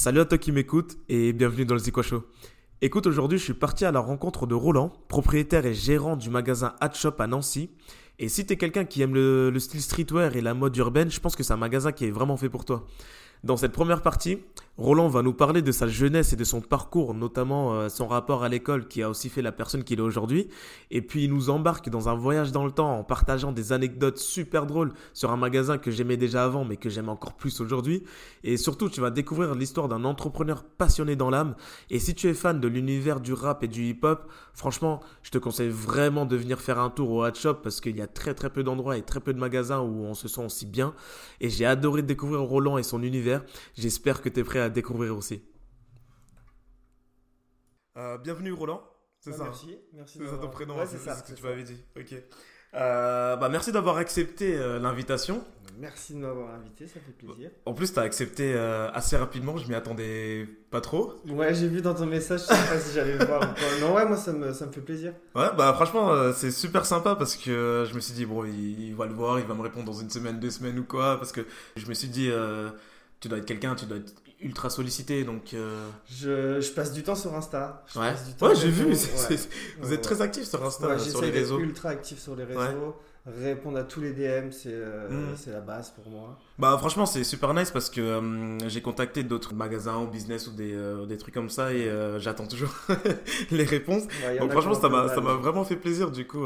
Salut à toi qui m'écoute et bienvenue dans le Zikwa Show. Écoute, aujourd'hui, je suis parti à la rencontre de Roland, propriétaire et gérant du magasin Hat Shop à Nancy. Et si tu es quelqu'un qui aime le, le style streetwear et la mode urbaine, je pense que c'est un magasin qui est vraiment fait pour toi. Dans cette première partie, Roland va nous parler de sa jeunesse et de son parcours, notamment euh, son rapport à l'école qui a aussi fait la personne qu'il est aujourd'hui. Et puis il nous embarque dans un voyage dans le temps en partageant des anecdotes super drôles sur un magasin que j'aimais déjà avant mais que j'aime encore plus aujourd'hui. Et surtout, tu vas découvrir l'histoire d'un entrepreneur passionné dans l'âme. Et si tu es fan de l'univers du rap et du hip-hop, franchement, je te conseille vraiment de venir faire un tour au Hat Shop parce qu'il y a très très peu d'endroits et très peu de magasins où on se sent aussi bien. Et j'ai adoré découvrir Roland et son univers J'espère que tu es prêt à découvrir aussi. Euh, bienvenue Roland. C'est ça. Merci. merci c'est ça ton prénom. Ouais, c'est ça. ce que tu m'avais dit. Ok. Euh, bah, merci d'avoir accepté euh, l'invitation. Merci de m'avoir invité, ça fait plaisir. En plus, tu as accepté assez rapidement, je m'y attendais pas trop. Ouais, j'ai vu dans ton message, je sais pas si j'allais le voir ou pas. Non, ouais, moi ça me, ça me fait plaisir. Ouais, bah franchement, c'est super sympa parce que je me suis dit, bon, il, il, va le voir, il va me répondre dans une semaine, deux semaines ou quoi. Parce que je me suis dit, tu dois être quelqu'un, tu dois être ultra sollicité donc euh, je, je, passe du temps sur Insta. Ouais, ouais j'ai vu vous êtes très actif sur Insta sur les réseaux. ultra actif sur les réseaux répondre à tous les DM c'est euh, mm. c'est la base pour moi bah franchement c'est super nice parce que euh, j'ai contacté d'autres magasins ou business ou des, des trucs comme ça et j'attends toujours les réponses donc franchement ça m'a vraiment fait plaisir du coup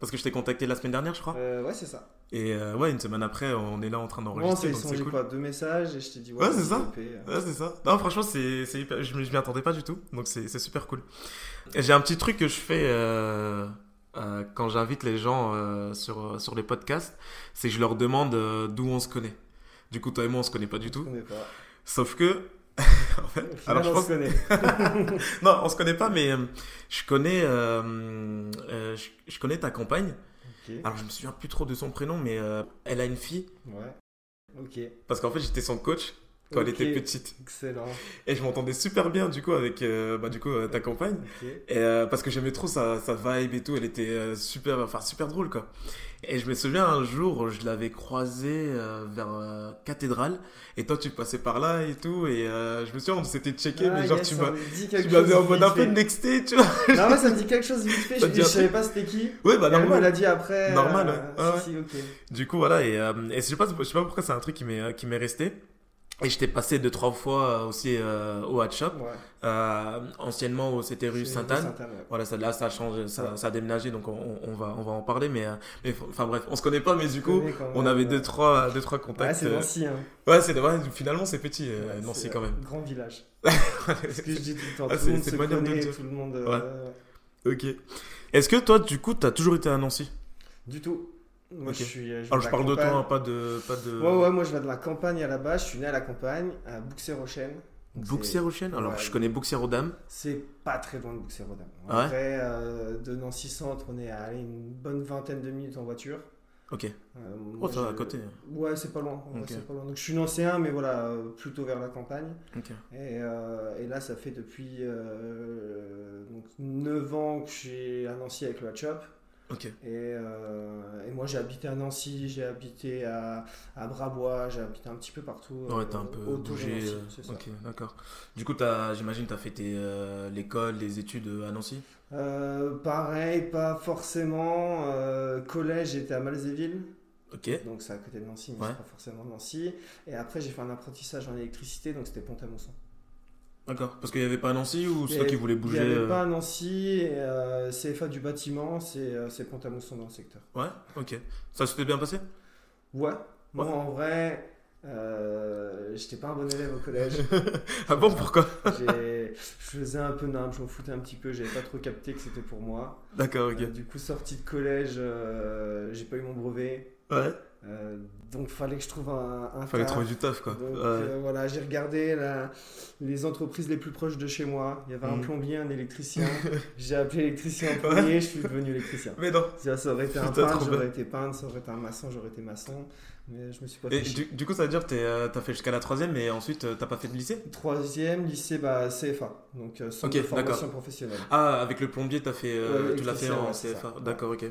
parce que je t'ai contacté la semaine dernière je crois ouais c'est ça et euh, ouais, une semaine après, on est là en train d'enregistrer. Bon, on s'est quoi Deux messages et je t'ai dit ouais, c'est ça. Ouais, c'est ça. Non, franchement, c'est, je m'y attendais pas du tout. Donc c'est, super cool. J'ai un petit truc que je fais euh, euh, quand j'invite les gens sur, sur les podcasts. C'est que je leur demande d'où on se connaît. Du coup, toi et moi, on se connaît pas du tout. Pas. Sauf que. en fait, alors je pense... on se connaît. non, on se connaît pas, mais je connais, je connais ta compagne. Alors, je me souviens plus trop de son prénom, mais euh, elle a une fille. Ouais. Ok. Parce qu'en fait, j'étais son coach quand elle était petite. Excellent. Et je m'entendais super bien du coup avec euh, bah, du coup euh, ta compagne. Et, parce que j'aimais trop sa, sa, vibe et tout. Elle était super, enfin super drôle quoi. Et je me souviens un jour, je l'avais croisée euh, vers euh, Cathédrale, et toi tu passais par là et tout, et euh, je me souviens, on s'était checké, mais genre tu m'avais en mode un peu nexté, tu vois. Non, moi ça me dit quelque chose vite fait, je, je savais pas c'était qui. Oui, bah normal. Elle a dit après. Normal, ouais. Si, si, Du coup, voilà, et, et je, sais pas, je sais pas pourquoi c'est un truc qui m'est resté. Et j'étais passé deux, trois fois aussi euh, au Hat Shop. Euh, anciennement, c'était rue Sainte-Anne. Voilà, ça, là, ça a changé, ça, ça a déménagé, donc on, on, va, on va en parler. Mais, euh, mais enfin bref, on se connaît pas, mais du coup, on avait deux, trois, deux, trois contacts. Ouais, c'est Nancy. Hein. Ouais, c'est ouais, finalement, c'est petit, Nancy quand même. Grand village. ce que je dis tout le temps. Ah, tout le monde se connaît, tout le monde. Ok. Est-ce que toi, du coup, tu as toujours été à Nancy? Du tout. Moi, je suis. Je Alors, je parle de toi, pas de, pas de. Ouais, ouais, moi, je vais de la campagne à la base. Je suis né à la campagne, à Bouxières-aux-Chênes. Bouxières-aux-Chênes Alors, je connais Bouxières-aux-Dames. C'est pas très loin de Bouxières-aux-Dames. Ah Après, euh, de Nancy Centre, on est à une bonne vingtaine de minutes en voiture. Ok. Euh, oh, ça à côté. Ouais, c'est pas loin. pas loin. Donc, je suis nancéen, mais voilà, plutôt vers la campagne. Ok. Et, euh, et, là, ça fait depuis donc 9 ans que je suis à Nancy avec le Hatch Et, euh, et, moi j'ai habité à Nancy, j'ai habité à, à, Brabois, j'ai habité un petit peu partout. Ouais, t'as un peu bougé. Nancy, euh, ok, d'accord. Du coup, j'imagine tu as fait euh, l'école, les études à Nancy? Pareil, pas forcément. collège, j'étais à Malzéville. Donc c'est à côté de Nancy, mais c'est pas forcément Nancy. Et après j'ai fait un apprentissage en électricité, donc c'était Pont-à-Mousson. D'accord. Parce qu'il n'y avait pas à Nancy ou c'est toi qui voulais bouger Il n'y avait pas à Nancy. Euh, CFA du bâtiment, c'est euh, Pont-à-Mousson dans le secteur. Ouais, ok. Ça s'était bien passé? Ouais. Moi, en vrai, euh, j'étais pas un bon élève au collège. ah bon, pourquoi? Je faisais un peu nimble, je m'en foutais un petit peu, j'avais pas trop capté que c'était pour moi. D'accord, ok. du coup, sorti de collège, j'ai pas eu mon brevet. Ouais. Euh, donc fallait que je trouve un, un fallait trouver du taf quoi. Euh, voilà, j'ai regardé les entreprises les plus proches de chez moi. Il y avait un mhm. plombier, un électricien. j'ai appelé électricien en premier, je suis devenu électricien. Mais non. Ça, aurait été un peintre, j'aurais été peintre. Ça aurait été un maçon, j'aurais été maçon. Mais je me suis pas. Et du, coup, ça veut dire que tu euh, as fait jusqu'à la troisième, mais ensuite t'as pas fait de lycée? Troisième, lycée, bah CFA, donc centre de formation professionnelle. Ah, avec le plombier, as fait, tu l'as fait en CFA. D'accord, ok.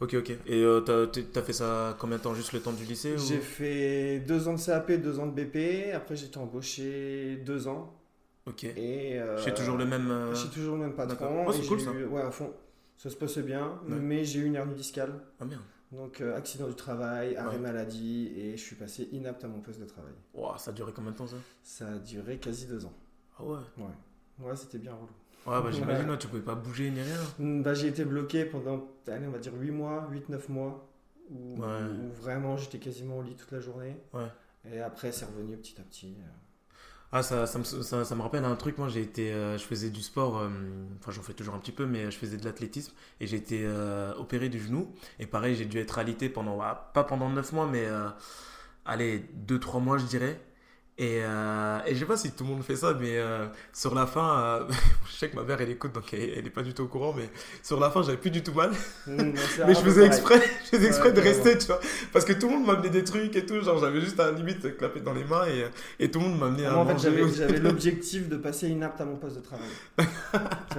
Ok, ok. Et euh, t'as as fait ça combien de temps? Juste le temps du lycée J'ai fait deux ans de CAP, deux ans de BP. Après, j'ai été embauché deux ans. Ok. Et euh, toujours le même. Euh... toujours le même patron. Oh, c'est cool ça. Ouais, à fond. Ça se passait bien, mais j'ai eu une hernie discale. Ah merde. Donc, euh, accident du travail, arrêt maladie, et je suis passé inapte à mon poste de travail. Wow, ça a duré combien de temps ça? Ça a duré quasi deux ans. Ah ouais Ouais. Ouais, c'était bien relou. Ouais, bah j'imagine, ouais. tu pouvais pas bouger ni rien. Mm, bah, j'ai été bloqué pendant, allez, on va dire 8 mois, 8-9 mois, où, vraiment j'étais quasiment au lit toute la journée. Ouais. Et après, c'est revenu petit à petit. Euh. Ah, ça, ça, me, ça, ça, me rappelle un truc. Moi, j'ai été, euh, je faisais du sport, euh, enfin, j'en fais toujours un petit peu, mais je faisais de l'athlétisme et j'ai été opéré du genou. Et pareil, j'ai dû être alité pendant, bah, pas pendant 9 mois, mais allez, 2-3 mois, je dirais. Et, euh, et je sais pas si tout le monde fait ça, mais euh, sur la fin, euh, je sais que ma mère elle écoute donc elle, elle est pas du tout au courant, mais sur la fin j'avais plus du tout mal. Mmh, mais je faisais exprès, je faisais exprès de rester, tu vois, parce que tout le monde m'amenait des trucs et tout, genre j'avais juste à la limite clapé dans les mains et, et tout le monde m'amenait à En fait j'avais l'objectif de passer inapte à mon poste de travail.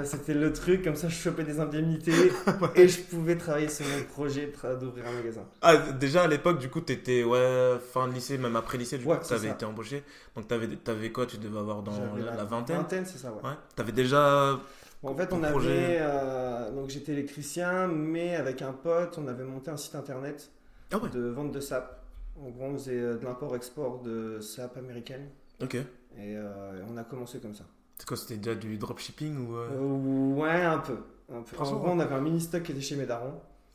C'était le truc, comme ça je chopais des indemnités et je pouvais travailler sur mon projet d'ouvrir un magasin. Ah déjà à l'époque du coup t'étais ouais fin de lycée, même après lycée du coup t'avais été embauché. Donc, tu avais, avais, quoi? Tu devais avoir dans la, vingtaine? Vingtaine, c'est ça, ouais. ouais. Tu avais déjà. en fait, on avait. Euh, donc, j'étais électricien, mais avec un pote, on avait monté un site internet ah de vente de sap. En gros, on faisait euh, de l'import-export de sap américaine. Ok. Et euh, on a commencé comme ça. C'est quoi C'était déjà du dropshipping ou Ouais, un peu. Un peu. En gros, on avait un mini stock qui était chez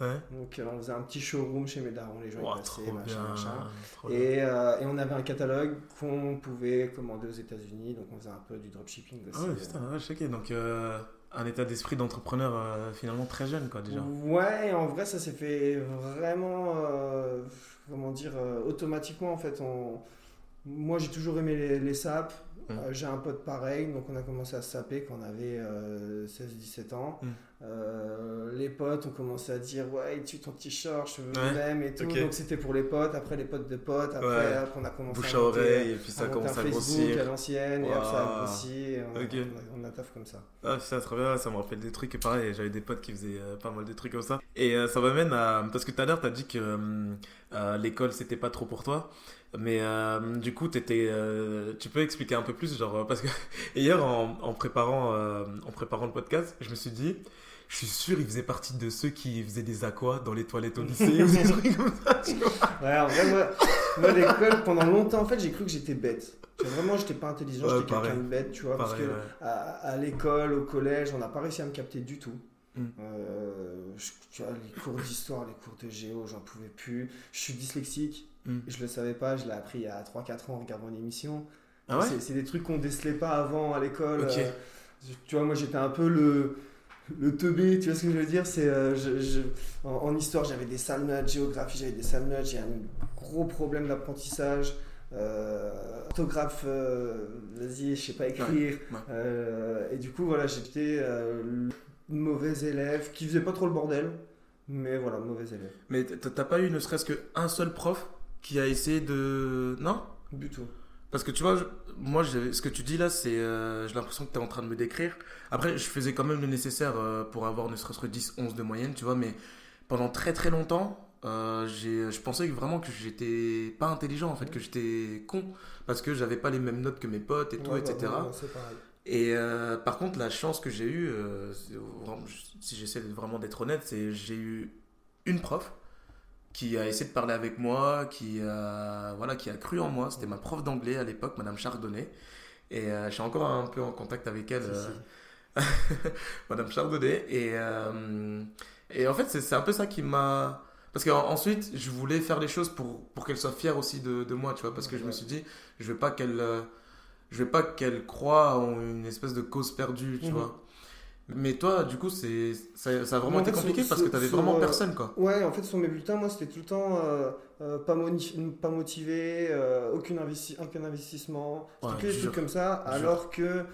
Donc euh, on faisait un petit showroom chez mes darons, les gens wow, passaient, machin, machin. Et, euh, et, on avait un catalogue qu'on pouvait commander aux États-Unis, donc on faisait un peu du dropshipping aussi. Ah ouais, putain, ouais, je Donc euh, un état d'esprit d'entrepreneur finalement très jeune, quoi, déjà. Ouais, en vrai, ça s'est fait vraiment, comment dire, automatiquement en fait. On... Moi, j'ai toujours aimé les, les SAP. Mmh. j'ai un pote pareil, donc on a commencé à se saper quand on avait 16-17 ans. Mmh. Euh, les potes ont commencé à dire ouais tu ton t-shirt je veux même et tout. Donc c'était pour les potes après les potes de potes après, on a commencé bouche à, oreille et puis ça commence à grossir. à l'ancienne et après ça a grossi on, on, a, taf comme ça. Ah ça très bien ça me rappelle des trucs et pareil j'avais des potes qui faisaient euh, pas mal de trucs comme ça. Et euh, ça m'amène à parce que tout à l'heure t'as dit que l'école c'était pas trop pour toi. Mais du coup, étais, tu peux expliquer un peu plus, genre parce que hier en, en préparant en préparant le podcast, je me suis dit, je suis sûr il faisait partie de ceux qui faisaient des aquas dans les toilettes au lycée ou des trucs comme ça, tu vois. Ouais, en vrai, moi, moi l'école, pendant longtemps, en fait, j'ai cru que j'étais bête. Vraiment, j'étais pas intelligent, j'étais quelqu'un de bête, tu vois. parce que à, l'école, au collège, on n'a pas réussi à me capter du tout. Hmm. Euh, tu vois, les cours d'histoire, les cours de géo, j'en pouvais plus. Je suis dyslexique, mm. je le savais pas, je l'ai appris il y a 3-4 ans en regardant une émission. Ah ouais? C'est des trucs qu'on décelait pas avant à l'école. Euh, tu vois, moi j'étais un peu le le teubé, tu vois ce que je veux dire C'est euh, je, en, histoire, j'avais des sales notes, géographie, j'avais des sales notes, j'ai un gros problème d'apprentissage. Euh, orthographe, euh, vas-y, je sais pas écrire. et du coup, voilà, j'étais mauvais élève qui faisait pas trop le bordel, mais voilà, mauvais élève. Mais t'as pas eu ne serait-ce qu'un seul prof qui a essayé de. Non? Du tout. Parce que tu vois, moi, ce que tu dis là, c'est. Euh, j'ai l'impression que tu es en train de me décrire. Après, je faisais quand même le nécessaire euh, pour avoir ne serait-ce que 10, 11 de moyenne, tu vois, mais pendant très très longtemps, euh, je pensais vraiment que j'étais pas intelligent, en fait, que j'étais con, parce que j'avais pas les mêmes notes que mes potes et tout, etc. Bah, et par contre, la chance que j'ai eue, si j'essaie vraiment d'être honnête, c'est j'ai eu une prof qui a essayé de parler avec moi, qui a, voilà, qui a cru en moi. C'était ma prof d'anglais à l'époque, Madame Chardonnay. Et euh, je suis encore un peu en contact avec elle, euh, Madame Chardonnay. Et, euh, et en fait, c'est un peu ça qui m'a... Parce qu'ensuite, je voulais faire les choses pour, pour qu'elle soit fière aussi de, de, moi, tu vois. Parce que je me suis dit, je veux pas qu'elle... je veux pas qu'elle croie en une espèce de cause perdue, tu mhm. vois. Mais toi, du coup, c'est ça, a vraiment été compliqué parce que tu avais vraiment euh, personne, quoi. Ouais, en fait, sur mes bulletins, moi, c'était tout le temps euh, euh, pas, pas motivé, aucun, investi aucun investissement, ouais, des trucs comme ça, alors que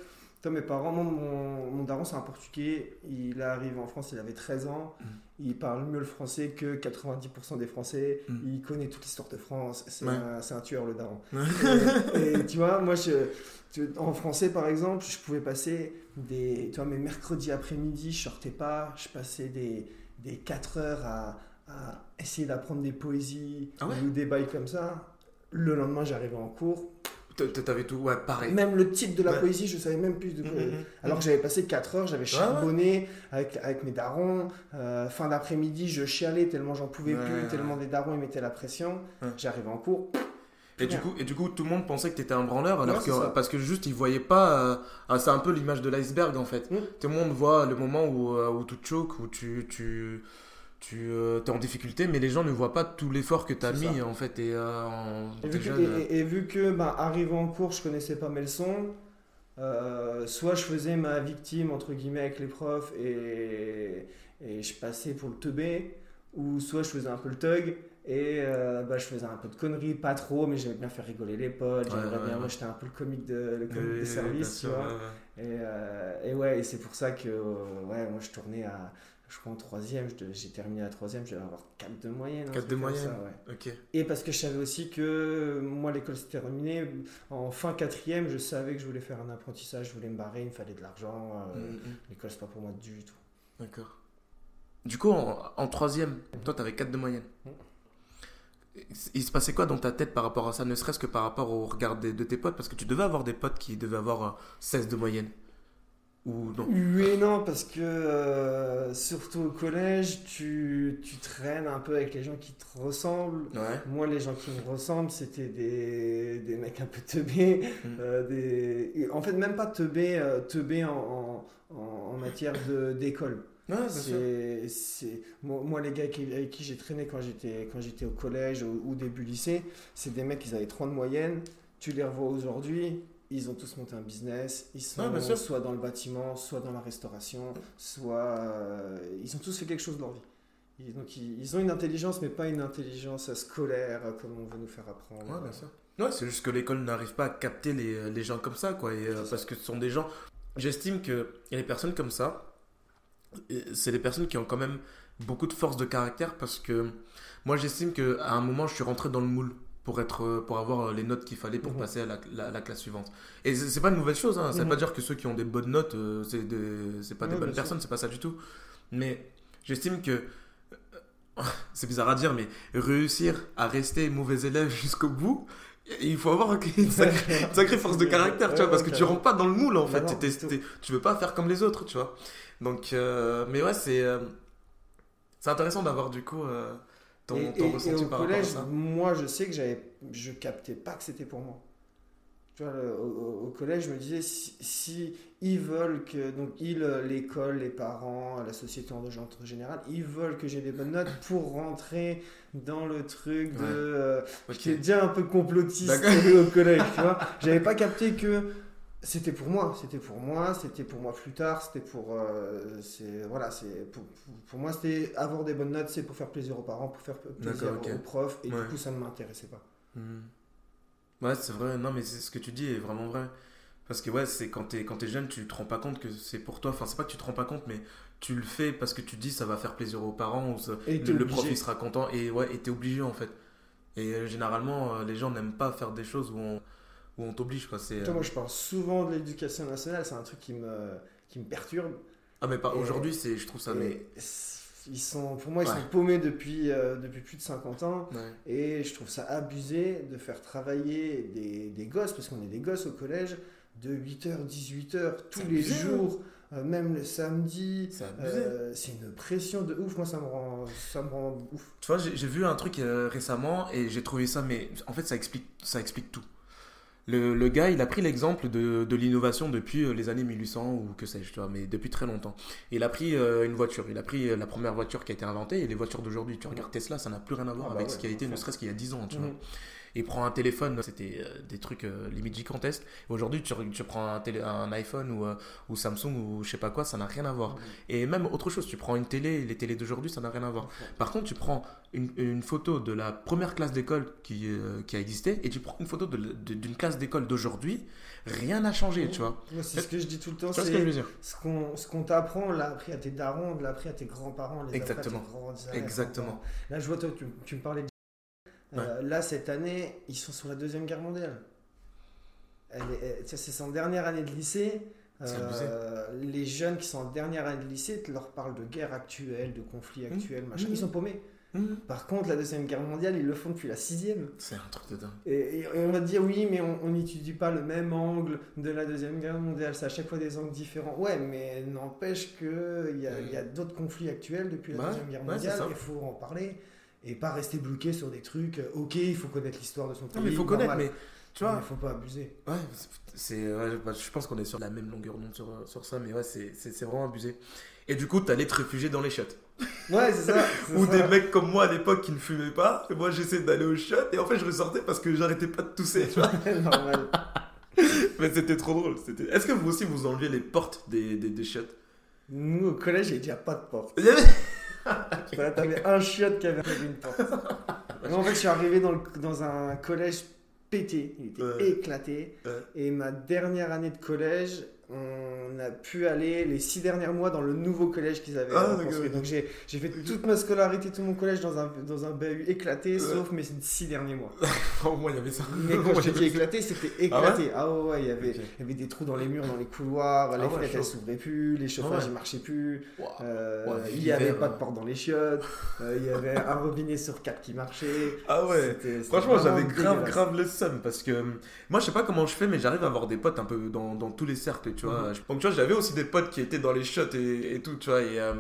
toi, mes parents, mon, mon daron, c'est un Portugais, il arrive en France, il avait 13 ans, mm. il parle mieux le français que 90% des Français, mm. il connaît toute l'histoire de France, c'est un, un, tueur, le daron. et, tu vois, moi, je en français, par exemple, je pouvais passer des. Tu vois, mes mercredis après-midi, je sortais pas, je passais des, des 4 heures à, à essayer d'apprendre des poésies ah ou des bails comme ça. Le lendemain, j'arrivais en cours. T'avais tout, ouais, pareil. Même le titre de la poésie, je savais même plus de quoi. Mm, mm, mm, Alors que j'avais passé 4 heures, j'avais charbonné avec, avec mes darons. Euh, fin d'après-midi, je chialais tellement j'en pouvais plus, tellement des darons ils mettaient la pression. J'arrivais en cours. Et du, coup, et du coup, tout le monde pensait que tu étais un branleur, alors que, parce que juste, ils voyaient pas. Euh, ah, c'est un peu l'image de l'iceberg en fait. Tout le monde voit le moment où, euh, où tu choques, où tu, tu, tu euh, es en difficulté, mais les gens ne voient pas tout l'effort que tu as mis en fait. Et, et, vu que, bah, arrivant en cours, je connaissais pas mes leçons, soit je faisais ma victime entre guillemets avec les profs et, et je passais pour le teubé, ou soit je faisais un peu le thug. Et euh, bah, je faisais un peu de conneries, pas trop, mais j'aimais bien faire rigoler les potes. bien, moi j'étais un peu le comique de, le comique de service, tu vois. Et, euh, et, ouais, et c'est pour ça que ouais, moi je tournais à, je crois en troisième, j'ai terminé à troisième, je devais avoir 4 de moyenne. 4 de moyenne ouais. ok. Et parce que je savais aussi que moi l'école s'était terminée, en fin quatrième, je savais que je voulais faire un apprentissage, je voulais me barrer, il me fallait de l'argent. Euh, mm, mm. L'école c'est pas pour moi du tout. D'accord. Du coup, en, troisième, toi tu avais 4 de moyenne. Mm il se passait quoi dans ta tête par rapport à ça, ne serait-ce que par rapport au regard de, tes potes? Parce que tu devais avoir des potes qui devaient avoir 16 euh, de moyenne. Ou non? Oui et non, parce que euh, surtout au collège, tu, tu, traînes un peu avec les gens qui te ressemblent. Moi, les gens qui me ressemblent, c'était des, des, mecs un peu teubés. Mm. Euh, des... En fait, même pas teubés, teubés en, en, en matière d'école c'est, moi, les gars avec qui j'ai traîné quand j'étais, quand j'étais au collège ou, début lycée, c'est des mecs qui avaient 30 de moyenne. Tu les revois aujourd'hui, ils ont tous monté un business. Ils sont soit dans le bâtiment, soit dans la restauration, soit. Euh, ils ont tous fait quelque chose de leur vie. donc, ils, ont une intelligence, mais pas une intelligence scolaire comme on veut nous faire apprendre. Ouais, bien sûr. Ouais, c'est juste que l'école n'arrive pas à capter les, les gens comme ça, quoi. Et, euh, parce que ce sont des gens. J'estime a des personnes comme ça c'est des personnes qui ont quand même beaucoup de force de caractère parce que moi j'estime qu'à un moment je suis rentré dans le moule pour être pour avoir les notes qu'il fallait pour mhm. passer à la, classe suivante et c'est pas une mauvaise chose hein. ça veut mhm. pas dire que ceux qui ont des bonnes notes euh, c'est pas des bonnes personnes c'est pas ça du tout mais j'estime que c'est bizarre à dire mais réussir à rester mauvais élève jusqu'au bout il faut avoir une sacrée, force de caractère, tu vois, parce que tu rentres pas dans le moule en fait. tu veux pas faire comme les autres, tu vois. Donc, euh, mais ouais, c'est euh, c'est intéressant d'avoir du coup euh, ton, ton ressenti par rapport à ça. Moi, je sais que j'avais, je captais pas que c'était pour moi. Tu vois, au, collège, je me disais si, ils veulent que donc ils, l'école, les parents, la société en général, ils veulent que j'ai des bonnes notes pour rentrer dans le truc de qui est déjà un peu complotiste au collège. Tu vois, j'avais pas capté que c'était pour moi, c'était pour moi, c'était pour moi plus tard, c'était pour, euh, voilà, c'est pour, pour, moi c'était avoir des bonnes notes, c'est pour faire plaisir aux parents, pour faire plaisir aux profs, et du coup ça ne m'intéressait pas. Hmm. Ouais, c'est vrai, non mais ce que tu dis est vraiment vrai, parce que ouais, c'est quand t'es quand es jeune, tu te rends pas compte que c'est pour toi, enfin c'est pas que tu te rends pas compte, mais tu le fais parce que tu dis ça va faire plaisir aux parents, ou le, prof il sera content, et ouais, et t'es obligé en fait. Et euh, généralement, euh, les gens n'aiment pas faire des choses où on où on t'oblige. Quoi. C'est, Moi, je parle souvent de l'éducation nationale, c'est un truc qui me, qui me perturbe. Ah, mais pas aujourd'hui, c'est, je trouve ça. Mais... Ils sont, pour moi, ils sont paumés depuis, euh, depuis plus de 50 ans. Et je trouve ça abusé de faire travailler des, des gosses, parce qu'on est des gosses au collège, de 8h, 18h, tous les hein. jours. Euh, même le samedi. Euh, c'est une pression de ouf. Moi, ça me rend, ça me rend ouf. Tu vois, j'ai, j'ai vu un truc récemment et j'ai trouvé ça, mais en fait, ça explique, ça explique tout. Le, gars, il a pris l'exemple de, l'innovation depuis euh, les années 1800 ou que sais-je, tu vois, mais depuis très longtemps. Il a pris euh, une voiture, il a pris euh, la première voiture qui a été inventée et les voitures d'aujourd'hui. Tu regardes Tesla, ça n'a plus rien à voir ah bah avec ce qui a été, ne serait-ce qu'il y a 10 ans, tu vois. Il prend un téléphone, c'était euh, des trucs euh, limite gigantesques. Aujourd'hui, tu, tu, prends un, télé, un iPhone ou, euh, ou, Samsung ou je sais pas quoi, ça n'a rien à voir. Et même autre chose, tu prends une télé, les télés d'aujourd'hui, ça n'a rien à voir. Par contre, tu prends une, une photo de la première classe d'école qui, qui a existé et tu prends une photo d'une classe d'école d'aujourd'hui, rien n'a changé, tu vois. C'est ce que je dis tout le temps. C'est ce que je veux dire. Ce qu'on t'apprend, on l'a appris à tes darons, on l'a appris à tes grands-parents, Exactement. Exactement. Là, je vois, toi, tu, tu me parlais de euh, là, cette année, ils sont sur la Deuxième Guerre mondiale. C'est son dernière année de lycée. Euh, les jeunes qui sont en dernière année de lycée te leur parlent de guerre actuelle, de conflits mmh. actuels, machin. Mmh. Ils sont paumés. Mhm. Par contre, la Deuxième Guerre mondiale, ils le font depuis la sixième. C'est un truc de dingue. Et, on va dire, oui, mais on n'étudie pas le même angle de la Deuxième Guerre mondiale. C'est à chaque fois des angles différents. Ouais, mais n'empêche qu'il y a, y a d'autres conflits actuels depuis la Deuxième Guerre mondiale. Il faut en parler. Et pas rester bloqué sur des trucs. Euh, ok, il faut connaître l'histoire de son pays. mais il faut connaître, mais tu vois. Il faut pas abuser. Ouais, c'est, bah, je pense qu'on est sur la même longueur d'onde sur, sur ça, mais ouais, c'est vraiment abusé. Et du coup, t'allais te réfugier dans les shots. Ouais, c'est ça. Ou des mecs comme moi à l'époque qui ne fumaient pas. Et moi, j'essayais d'aller au shot. Et en fait, je ressortais parce que j'arrêtais pas de tousser. Tu vois Normal. Mais c'était trop drôle. Est-ce que vous aussi, vous enleviez les portes des, des, des shots Nous, au collège, il n'y avait pas de porte. Avait... T'avais un shot qui avait une porte. Moi, en fait, je suis arrivé dans, le, dans un collège pété. Il était éclaté. Et ma dernière année de collège, on a pu aller les six derniers mois dans le nouveau collège qu'ils avaient ah, construit. Donc j'ai, fait toute ma scolarité, tout mon collège dans un, dans un bahut éclaté, sauf mes six derniers mois. moi, il y avait ça. Mais quand je dis éclaté, c'était ah éclaté. Ah ouais, il, y avait, il y avait des trous dans les murs, dans les couloirs, ah les fenêtres elles s'ouvraient plus, les chauffages marchaient plus, euh, il n'y avait pas de porte dans les chiottes, euh, il y avait un robinet sur quatre qui marchait. Ah ouais, franchement, j'avais grave, grave le seum parce que moi, je sais pas comment je fais, mais j'arrive à avoir des potes un peu dans, dans tous les cercles tu vois. Mhm. Donc, tu vois, j'avais aussi des potes qui étaient dans les shots et, et tout, tu vois. Et, euh,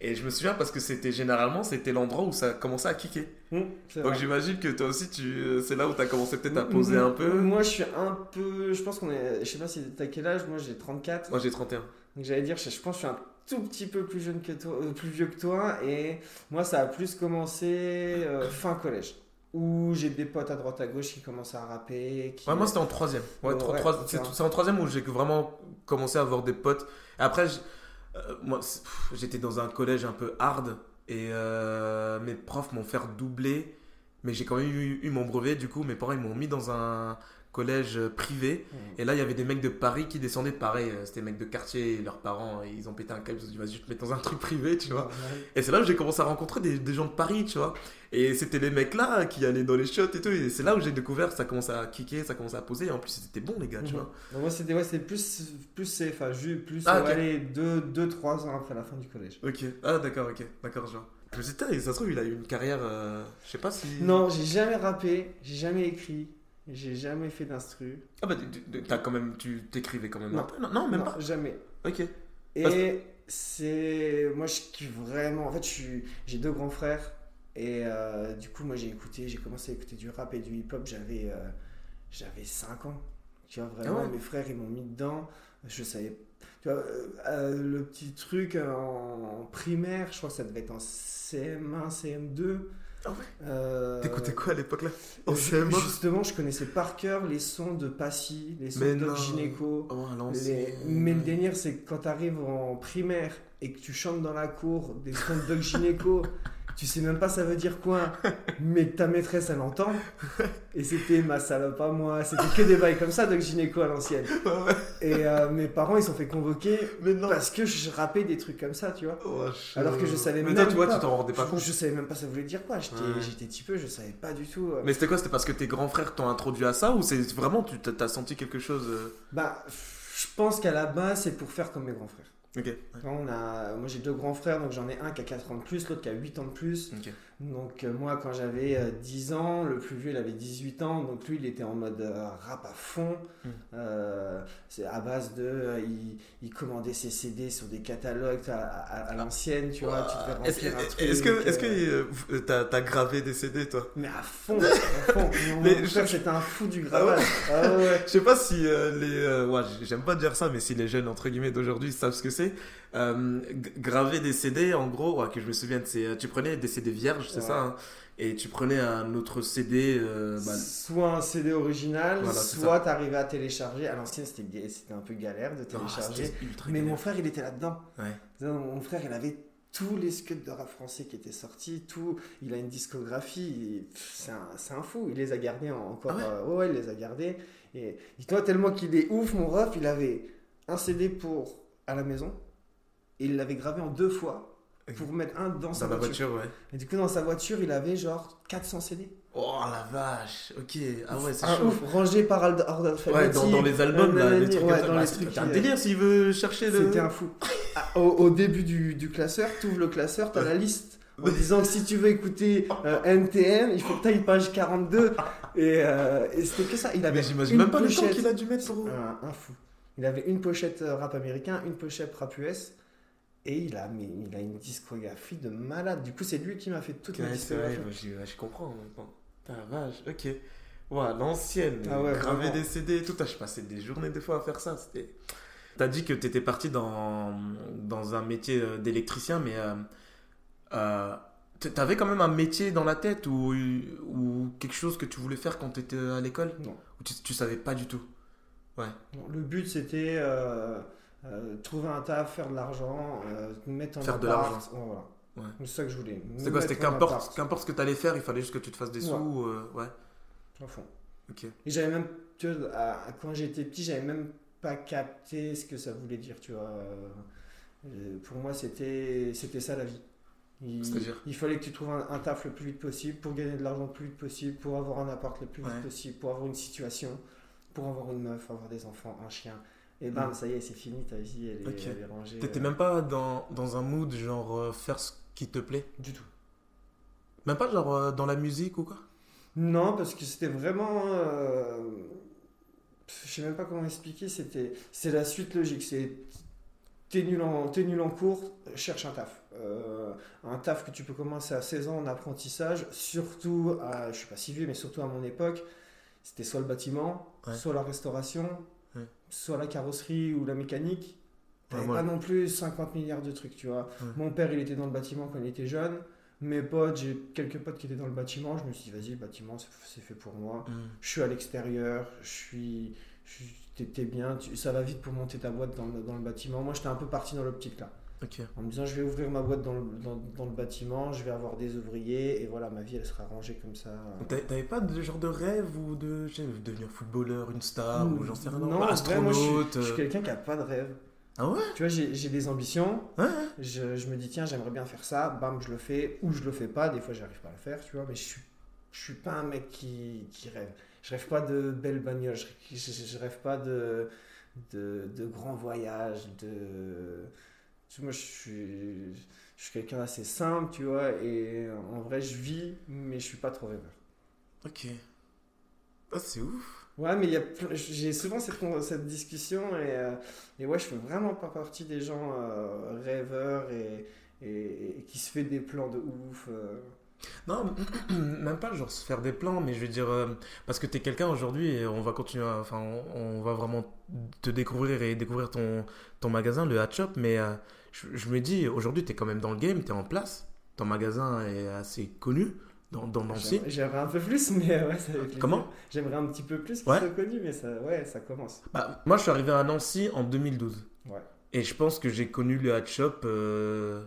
et, je me souviens parce que c'était généralement, c'était l'endroit où ça commençait à kicker. Mhm, Donc, j'imagine que toi aussi, tu, euh, c'est là où tu as commencé peut-être à poser un peu. Moi, je suis un peu. Je pense qu'on est. Je sais pas si t'as quel âge, moi j'ai 34. Moi j'ai 31. Donc, j'allais dire, je, pense que je suis un tout petit peu plus jeune que toi, euh, plus vieux que toi. Et moi, ça a plus commencé fin collège où j'ai des potes à droite à gauche qui commencent à rapper. Ouais, moi c'était en troisième. Ouais, c'est en troisième où j'ai vraiment commencé à avoir des potes. Et après, euh, moi j'étais dans un collège un peu hard et euh, mes profs m'ont fait doubler. Mais j'ai quand même eu, eu, mon brevet, du coup mes parents ils m'ont mis dans un, collège privé. Mmh. Et là, il y avait des mecs de Paris qui descendaient. Pareil, euh, c'était des mecs de quartier, leurs parents, ils ont pété un câble. Ils ont dit, vas-y, je te mets dans un truc privé, tu vois. Et c'est là où j'ai commencé à rencontrer des, des, gens de Paris, tu vois. Et c'était les mecs là qui allaient dans les shots et tout. Et c'est là où j'ai découvert, ça commençait à kicker, ça commençait à poser. Et en plus, c'était bon, les gars, tu mmh. vois. moi, c'était ouais, plus, plus enfin, plus ah, 2-3 ans après la fin du collège. Ok, ah, d'accord, ok, d'accord, genre. Je me suis dit, ça se trouve, il a eu une carrière. Euh, je sais pas si. Non, j'ai jamais rappé, j'ai jamais écrit. J'ai jamais fait d'instru. Ah bah t'as quand même, tu t'écrivais quand même non. non. même pas. Jamais. Ok. Et c'est, moi je kiffe vraiment. En fait, j'ai deux grands frères et euh, du coup moi j'ai écouté, j'ai commencé à écouter du rap et du hip hop. J'avais, euh, j'avais 5 ans. Tu vois vraiment, ah mes frères ils m'ont mis dedans. Je savais. Tu vois, euh, le petit truc en, en, primaire, je crois que ça devait être en CM1, CM2. Ah euh, T'écoutais quoi à l'époque là Justement, je connaissais par cœur les sons de Passy, les sons de Gineco. Oh, Mais le délire, c'est que quand t'arrives en primaire et que tu chantes dans la cour des sons de Doc Gineco tu sais même pas ça veut dire quoi, mais ta maîtresse elle entend. Et c'était ma salope à moi, c'était que des bails comme ça de gynéco à l'ancienne. Et euh, mes parents ils sont fait convoquer parce que je rappais des trucs comme ça, tu vois. Oh, Alors que je savais même, toi, tu vois, tu t'en rendais pas compte. Je savais même pas ça voulait dire quoi, j'étais petit peu, je savais pas du tout. Euh. Mais c'était quoi? C'était parce que tes grands frères t'ont introduit à ça ou c'est vraiment tu t'as senti quelque chose euh? Bah, je pense qu'à la base c'est pour faire comme mes grands frères. Ok. On a, moi j'ai deux grands frères, donc j'en ai un qui a 4 ans de plus, l'autre qui a 8 ans de plus. Donc euh, moi quand j'avais 10 euh, ans, le plus vieux il avait 18 ans, donc lui il était en mode euh, rap à fond. Hmm. c'est à base de, il, commandait ses CD sur des catalogues à, l'ancienne, tu vois, tu devais remplir un truc. Est-ce que, est-ce que t'as, as gravé des CD toi? Mais à fond, à fond. mais c'était un fou du gravage. Ah ouais. Ah je sais pas si les, ouais, j'aime pas dire ça, mais si les jeunes entre guillemets d'aujourd'hui savent ce que c'est. Euh, graver des CD, en gros, que je me souviens, c'est euh, tu prenais des CD vierges, c'est ça, hein, et tu prenais un autre CD. Euh, bah, soit un CD original, soit tu arrivais à télécharger. À l'ancienne, c'était un peu galère de télécharger. mais mon frère, il était là-dedans. Mon frère, il avait tous les scuds de rap français qui étaient sortis, tout, il a une discographie, c'est un, un, fou, il les a gardés encore, ah ouais, il les a gardés, et dis-toi tellement qu'il est ouf, mon ref, il avait un CD pour à la maison, et il l'avait gravé en deux fois pour mettre un dans, sa voiture. ouais. Et du coup, dans sa voiture, il avait genre 400 CD. Oh la vache, ok, ah ouais, c'est chaud. Ouf, rangé par ordre alphabétique. Ouais, dans, les albums, là, les trucs ouais, dans les trucs. un délire s'il veut chercher le. C'était un fou. Ah, au, début du, du classeur, tu ouvres le classeur, tu as la liste en disant que si tu veux écouter NTM, il faut que tu ailles page 42. Et, et c'était que ça. Il avait j'imagine même pas le temps qu'il a dû mettre sur. Un, un fou. Il avait une pochette rap américain, une pochette rap US. Et il a, mais, il a une discographie de malade. Du coup, c'est lui qui m'a fait toute ouais, discographie. je, je, comprends. Putain, vache, ok. Ouais, l'ancienne, ah ouais, graver des CD et tout. Je passais des journées des fois à faire ça. C'était... T'as dit que t'étais parti dans, dans un métier euh, d'électricien, mais euh, euh, t'avais quand même un métier dans la tête ou, ou quelque chose que tu voulais faire quand t'étais à l'école? Non. Ou tu, tu savais pas du tout? Ouais. le but c'était euh, euh, trouver un taf, faire de l'argent, euh, mettre en Faire de l'argent. voilà. Ouais. C'est ça que je voulais. C'est quoi C'était qu'importe, qu'importe ce que tu allais faire, il fallait juste que tu te fasses des sous. ouais. À fond. Ok. Et j'avais même, tu vois, quand j'étais petit, j'avais même pas capté ce que ça voulait dire, tu vois. pour moi, c'était, c'était ça la vie. Il, il, fallait que tu trouves un, taf le plus vite possible pour gagner de l'argent le plus vite possible, pour avoir un appart le plus vite possible, pour avoir une situation, pour avoir une meuf, avoir des enfants, un chien. Et bam, mm. ça y est, c'est fini, ta vie, elle est, rangée. T'étais euh. même pas dans, dans, un mood genre euh, faire ce qui te plaît? Du tout. Même pas genre euh, dans la musique ou quoi? Non, parce que c'était vraiment. je sais même pas comment expliquer, c'était c'est la suite logique. C'est t'es nul, en, nul en cours, cherche un taf. un taf que tu peux commencer à 16 ans en apprentissage, surtout, à, je suis pas si vieux, mais surtout à mon époque, c'était soit le bâtiment, soit la restauration, soit la carrosserie ou la mécanique. T'avais pas non plus 50 milliards de trucs, tu vois. Mon père, il était dans le bâtiment quand il était jeune. Mes potes, j'ai quelques potes qui étaient dans le bâtiment. Je me suis dit, vas-y, le bâtiment, c'est fait pour moi. Mm. Je suis à l'extérieur, je suis. T'es bien, ça va vite pour monter ta boîte dans, dans le bâtiment. Moi, j'étais un peu parti dans l'optique là. En me disant, je vais ouvrir ma boîte dans le, dans, le, bâtiment, je vais avoir des ouvriers, et voilà, ma vie, elle sera rangée comme ça. T'avais pas de genre de rêve ou de devenir footballeur, une star, ou j'en sais rien, non, astronaute je, suis, quelqu'un qui a pas de rêve. Ah ouais? Tu vois, j'ai des ambitions. Je, je, me dis, tiens, j'aimerais bien faire ça. Bam, je le fais. Ou je le fais pas. Des fois, j'arrive pas à le faire, tu vois. Mais je suis, je suis pas un mec qui, qui rêve. Je rêve pas de belles bagnoles. Je, je, rêve pas de, de, de grands voyages. De moi, je suis, je suis quelqu'un assez simple, tu vois, et en vrai, je vis, mais je suis pas trop rêveur. Ok. Ah, c'est ouf. Ouais, mais j'ai souvent cette, cette discussion, et, euh, et ouais, je fais vraiment pas partie des gens euh, rêveurs et, et, qui se fait des plans de ouf. Euh. Non, même pas genre se faire des plans, mais je veux dire, parce que tu es quelqu'un aujourd'hui et on va continuer, enfin, on, va vraiment te découvrir et découvrir ton, ton magasin, le Hat Shop, mais je, me dis, aujourd'hui, tu es quand même dans le game, tu es en place, ton magasin est assez connu dans, dans Nancy. J'aimerais un peu plus, mais ouais, ça Comment J'aimerais un petit peu plus qu'il soit connu, mais ça, ouais, ça commence. Bah, moi, je suis arrivé à Nancy en 2012. Ouais. Et je pense que j'ai connu le Hat Shop. Euh...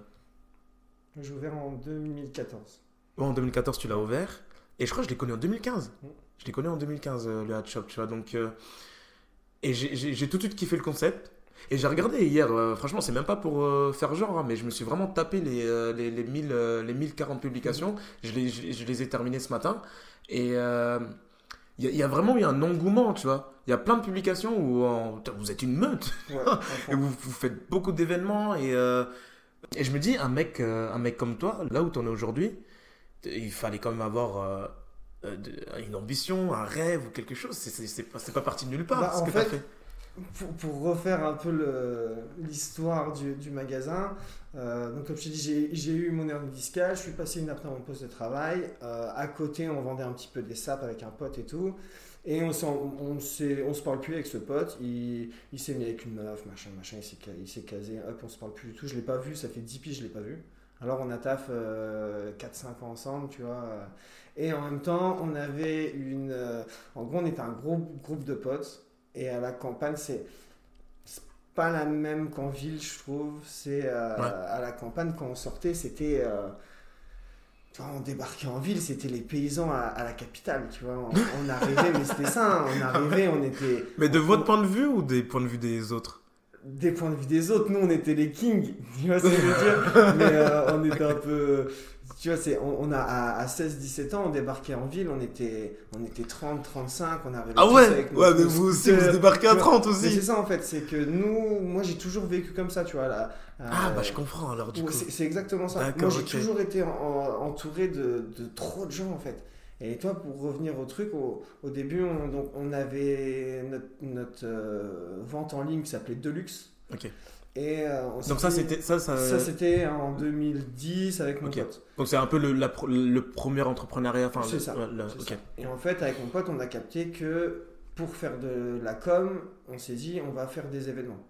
J'ai ouvert en 2014. en 2014, tu l'as ouvert. Et je crois que je l'ai connu en 2015. Mm. Je l'ai connu en 2015, euh, le Hat Shop, tu vois. Donc, euh, Et j'ai tout de suite kiffé le concept. Et j'ai regardé hier, euh, franchement, c'est même pas pour euh, faire genre, hein, mais je me suis vraiment tapé les, euh, les, les, 1000, les 1040 publications. Je les, je, les ai terminées ce matin. Et il y, a vraiment eu un engouement, tu vois. Il y a plein de publications où vous êtes une meute. et vous, vous, faites beaucoup d'événements. Et, et je me dis, un mec, un mec comme toi, là où tu en es aujourd'hui, il fallait quand même avoir. une ambition, un rêve ou quelque chose, c'est pas, pas parti de nulle part bah, ce que tu as fait pour, refaire un peu l'histoire du, du, magasin, euh, donc comme je t'ai dit, j'ai eu mon hernie discale, je suis passé une après mon poste de travail. Euh, à côté, on vendait un petit peu des sapes avec un pote et tout. Et on, on, se parle plus avec ce pote. Il, s'est mis avec une meuf, machin, machin. Il s'est casé. Hop, on se parle plus du tout. Je l'ai pas vu. Ça fait 10 piges, je l'ai pas vu. Alors on a taf 4-5 euh, ans ensemble, tu vois. Et en même temps, on avait une. en gros, on était un gros groupe de potes. Et à la campagne, c'est pas la même qu'en ville, je trouve. C'est euh, à la campagne, quand on sortait, c'était. Euh, on débarquait en ville, c'était les paysans à, la capitale, tu vois. On, arrivait, mais c'était ça, hein, on arrivait, on était. Mais de votre point de vue ou des points de vue des autres? Des points de vue des autres, nous on était les kings, tu vois ce que je veux dire Mais euh, on était un peu. Tu vois, c'est, on, a à, 16-17 ans, on débarquait en ville, on était, on était 30, 35, on avait. Ah ouais? Ouais, mais vous aussi, vous débarquez à 30 aussi C'est ça en fait, c'est que nous, moi j'ai toujours vécu comme ça, tu vois. Là, ah bah je comprends alors du coup. C'est, exactement ça. Moi j'ai toujours été entouré de, de trop de gens en fait. Et toi, pour revenir au truc, au, au début, on, donc, on avait notre, notre euh, vente en ligne qui s'appelait Deluxe. Ok. Et euh, donc ça c'était ça, ça... ça c'était en 2010 avec mon pote. Donc c'est un peu le, le premier entrepreneuriat. Enfin, c'est ça. Et en fait avec mon pote on a capté que pour faire de la com, on s'est dit on va faire des événements.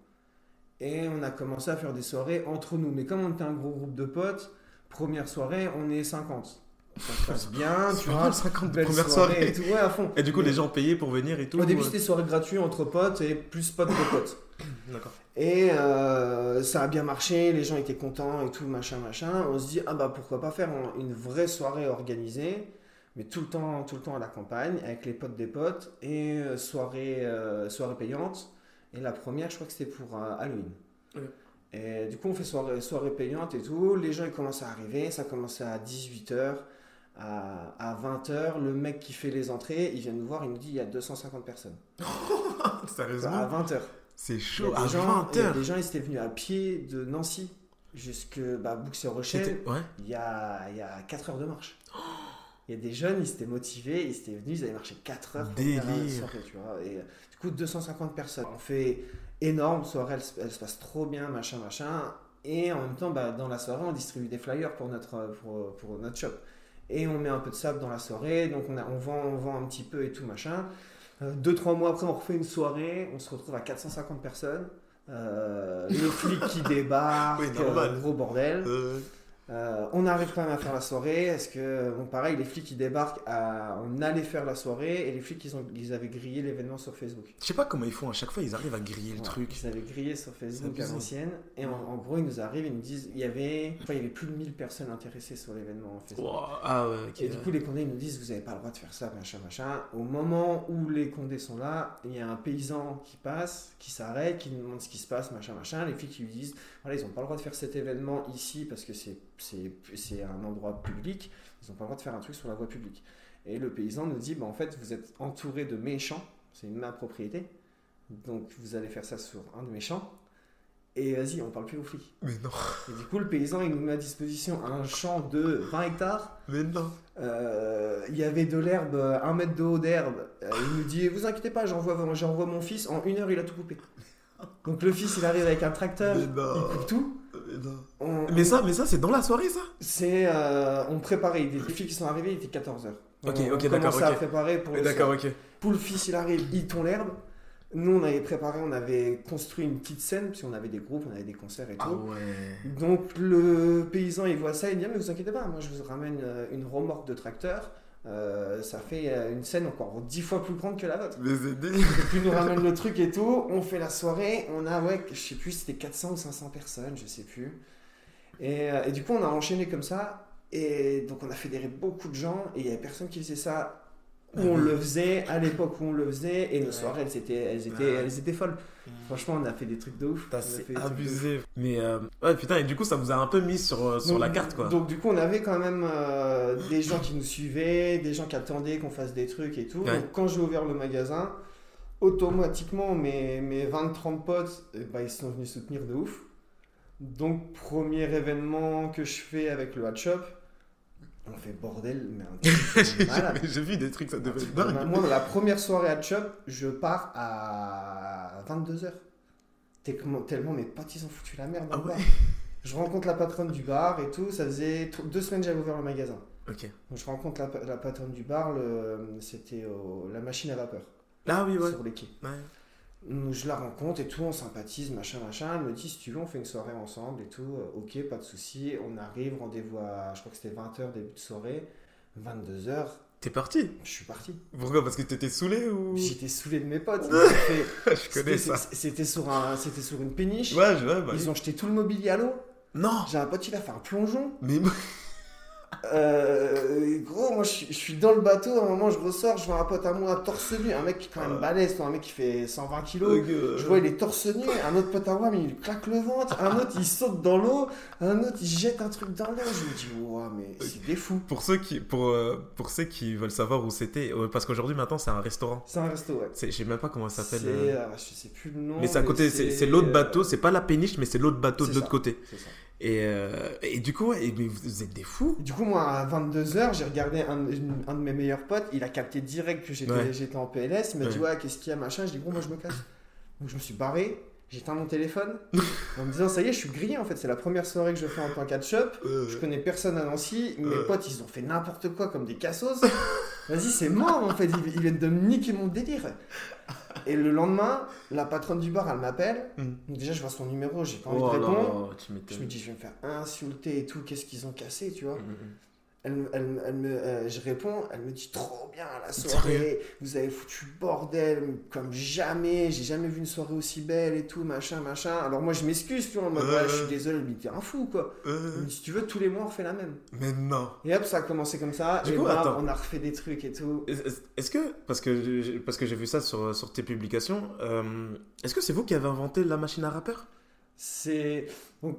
Et on a commencé à faire des soirées entre nous. Mais comme on était un gros groupe de potes, première soirée on est 50 ça se passe bien, tu vois. 50 premières soirées. Et, tout, ouais, à fond. et du coup, les gens payaient pour venir et tout Au début, c'était soirée gratuite entre potes et plus potes de potes. D'accord. Et euh, ça a bien marché, les gens étaient contents et tout, machin, machin. On se dit, ah bah pourquoi pas faire une vraie soirée organisée, mais tout le temps, tout le temps à la campagne, avec les potes des potes, et euh, soirée, euh, soirée payante. Et la première, je crois que c'était pour Halloween. Et du coup, on fait soirée, soirée payante et tout. Les gens, ils commencent à arriver. Ça commence à 18h à, 20h, le mec qui fait les entrées, il vient nous voir, il nous dit il y a 250 personnes. Sérieusement À 20h. C'est chaud, à 20h. Les gens, ils étaient venus à pied de Nancy jusque bah, Bouxy-Rochelle. Il, y a, il y a 4 heures de marche. Il y a des jeunes, ils s'étaient motivés, ils étaient venus, ils avaient marché 4 heures pour Délire. soirée, tu vois. Et du coup, 250 personnes. On fait énorme soirée, elle, se passe trop bien, machin, machin. Et en même temps, bah, dans la soirée, on distribue des flyers pour notre, pour, pour notre shop et on met un peu de sable dans la soirée, donc on, a, on, vend, on vend un petit peu et tout machin. Euh, deux, trois mois après, on refait une soirée, on se retrouve à 450 personnes. Euh, les flics qui débarquent, oui, euh, gros bordel. Euh, on arrive quand même à faire la soirée. Est-ce que, bon, pareil, les flics qui débarquent, on allait faire la soirée et les flics ils, ont, ils avaient grillé l'événement sur Facebook. Je sais pas comment ils font, à chaque fois ils arrivent à griller le truc. Ils avaient grillé sur Facebook à l'ancienne et en, gros ils nous arrivent, ils nous disent il y avait, il y avait plus de 1000 personnes intéressées sur l'événement Facebook. Ah ouais, Et du coup les condés ils nous disent vous avez pas le droit de faire ça, machin, machin. Au moment où les condés sont là, il y a un paysan qui passe, qui s'arrête, qui nous demande ce qui se passe, machin, machin. Les flics qui lui disent voilà, ils ont pas le droit de faire cet événement ici parce que c'est un endroit public, ils n'ont pas le droit de faire un truc sur la voie publique. Et le paysan nous dit, bah, en fait, vous êtes entouré de mes champs, c'est ma propriété, donc vous allez faire ça sur un de mes champs, et vas-y, on parle plus aux flics. Mais non. Et du coup, le paysan, il nous met à disposition un champ de 20 hectares. Mais non. Euh, il y avait de l'herbe, un mètre de haut d'herbe. Euh, il nous dit, vous inquiétez pas, j'envoie mon fils, en une heure, il a tout coupé. Donc le fils, il arrive avec un tracteur, il coupe tout. Mais ça, mais ça c'est dans la soirée, ça? C'est. Euh, on préparait. Les filles qui sont arrivées, il était 14h. Ok, ok, d'accord. On à préparer pour. D'accord, ok. Pour le fils, il arrive, il tond l'herbe. Nous, on avait préparé, on avait construit une petite scène, parce qu'on avait des groupes, on avait des concerts et ah tout. Ah ouais. Donc, le paysan, il voit ça, il dit ah, Mais vous inquiétez pas, moi, je vous ramène euh, une remorque de tracteur. Euh, ça fait une scène encore dix fois plus grande que la vôtre. Mais c'est puis nous ramène le truc et tout, on fait la soirée, on a, ouais, je sais plus, c'était 400 ou 500 personnes, je sais plus. Euh, et, du coup, on a enchaîné comme ça. Et donc, on a fédéré beaucoup de gens. Et il n'y avait personne qui faisait ça où on le faisait, à l'époque où on le faisait. Et nos soirées, elles étaient, elles étaient, elles étaient folles. Franchement, on a fait des trucs de ouf. C'est abusé. Mais euh, ouais, putain, et du coup, ça vous a un peu mis sur, euh, sur la carte, quoi. Donc, du coup, on avait quand même des gens qui nous suivaient, des gens qui attendaient qu'on fasse des trucs et tout. Donc, quand j'ai ouvert le magasin, automatiquement, mes, mes 20-30 potes, eh ben, ils sont venus soutenir de ouf. Donc, premier événement que je fais avec le Hot Shop, on fait bordel, mais J'ai vu des trucs, ça devait être dingue. Moi, dans la première soirée Hot Shop, je pars à 22h. Tellement mes potes, ils ont foutu la merde. Ah ouais. Je rencontre la patronne du bar et tout. Ça faisait deux semaines que j'avais ouvert le magasin. Ok. Donc, je rencontre la, patronne du bar, c'était la machine à vapeur. Ah oui, ouais. Sur les quais. Ouais je la rencontre et tout, on sympathise, machin, machin. Elle me dit, si tu veux, on fait une soirée ensemble et tout. Euh, ok, pas de souci. On arrive, rendez-vous à, je crois que c'était 20h début de soirée, 22h. T'es parti? Je suis parti. Pourquoi? Parce que t'étais saulé ou? J'étais saoulé de mes potes. je connais ça. C'était sur, un, sur une péniche. Ouais, je vois. Ils ont jeté tout le mobilier à l'eau. Non J'ai un pote, il a fait un plongeon. Mais. Euh, gros, moi je, suis dans le bateau, à un moment je ressors, je vois un pote à moi torse nu, un mec qui est quand même balèze, un mec qui fait 120 kilos. Je vois il est torse nu, un autre pote à moi, mais il claque le ventre, un autre il saute dans l'eau, un autre il jette un truc dans l'eau. Je me dis, ouah, mais c'est des fous. Pour ceux qui, pour, euh, pour ceux qui veulent savoir où c'était, euh, parce qu'aujourd'hui maintenant c'est un restaurant. C'est un resto, ouais. Je sais même pas comment ça s'appelle. je sais plus le nom. Mais c'est à côté, c'est l'autre bateau, c'est pas la péniche, mais c'est l'autre bateau de l'autre côté. C'est ça. Et, euh, et, du coup, vous êtes des fous. Du coup, moi, à 22h, j'ai regardé un, un, de mes meilleurs potes. Il a capté direct que j'étais en PLS. Il m'a dit, ouais, qu'est-ce qu'il y a, machin. Je dis, bon, moi, je me casse. Donc, je me suis barré. J'éteins mon téléphone en me disant, ça y est, je suis grillé en fait. C'est la première soirée que je fais en tant catch-up. Je connais personne à Nancy. Mes potes, ils ont fait n'importe quoi comme des cassos. Vas-y, c'est mort en fait. Ils, viennent de me niquer mon délire. Et le lendemain, la patronne du bar, elle m'appelle. Hmm. Déjà, je vois son numéro, j'ai pas envie de oh répondre. je me dis, je vais me faire insulter et tout. Qu'est-ce qu'ils ont cassé, tu vois. Hmm, hmm, elle, elle, elle me, euh, je réponds, elle me dit trop bien la soirée, vous avez foutu bordel comme jamais, j'ai jamais vu une soirée aussi belle et tout, machin, machin. Alors moi je m'excuse, tu vois, en je suis désolé, mais t'es un fou quoi. si tu veux, tous les mois on refait la même. Mais non. Et hop, ça a commencé comme ça, et là, on a refait des trucs et tout. Est-ce que, parce que, parce que j'ai vu ça sur, sur tes publications, euh, est-ce que c'est vous qui avez inventé la machine à rappeur? C'est. Donc,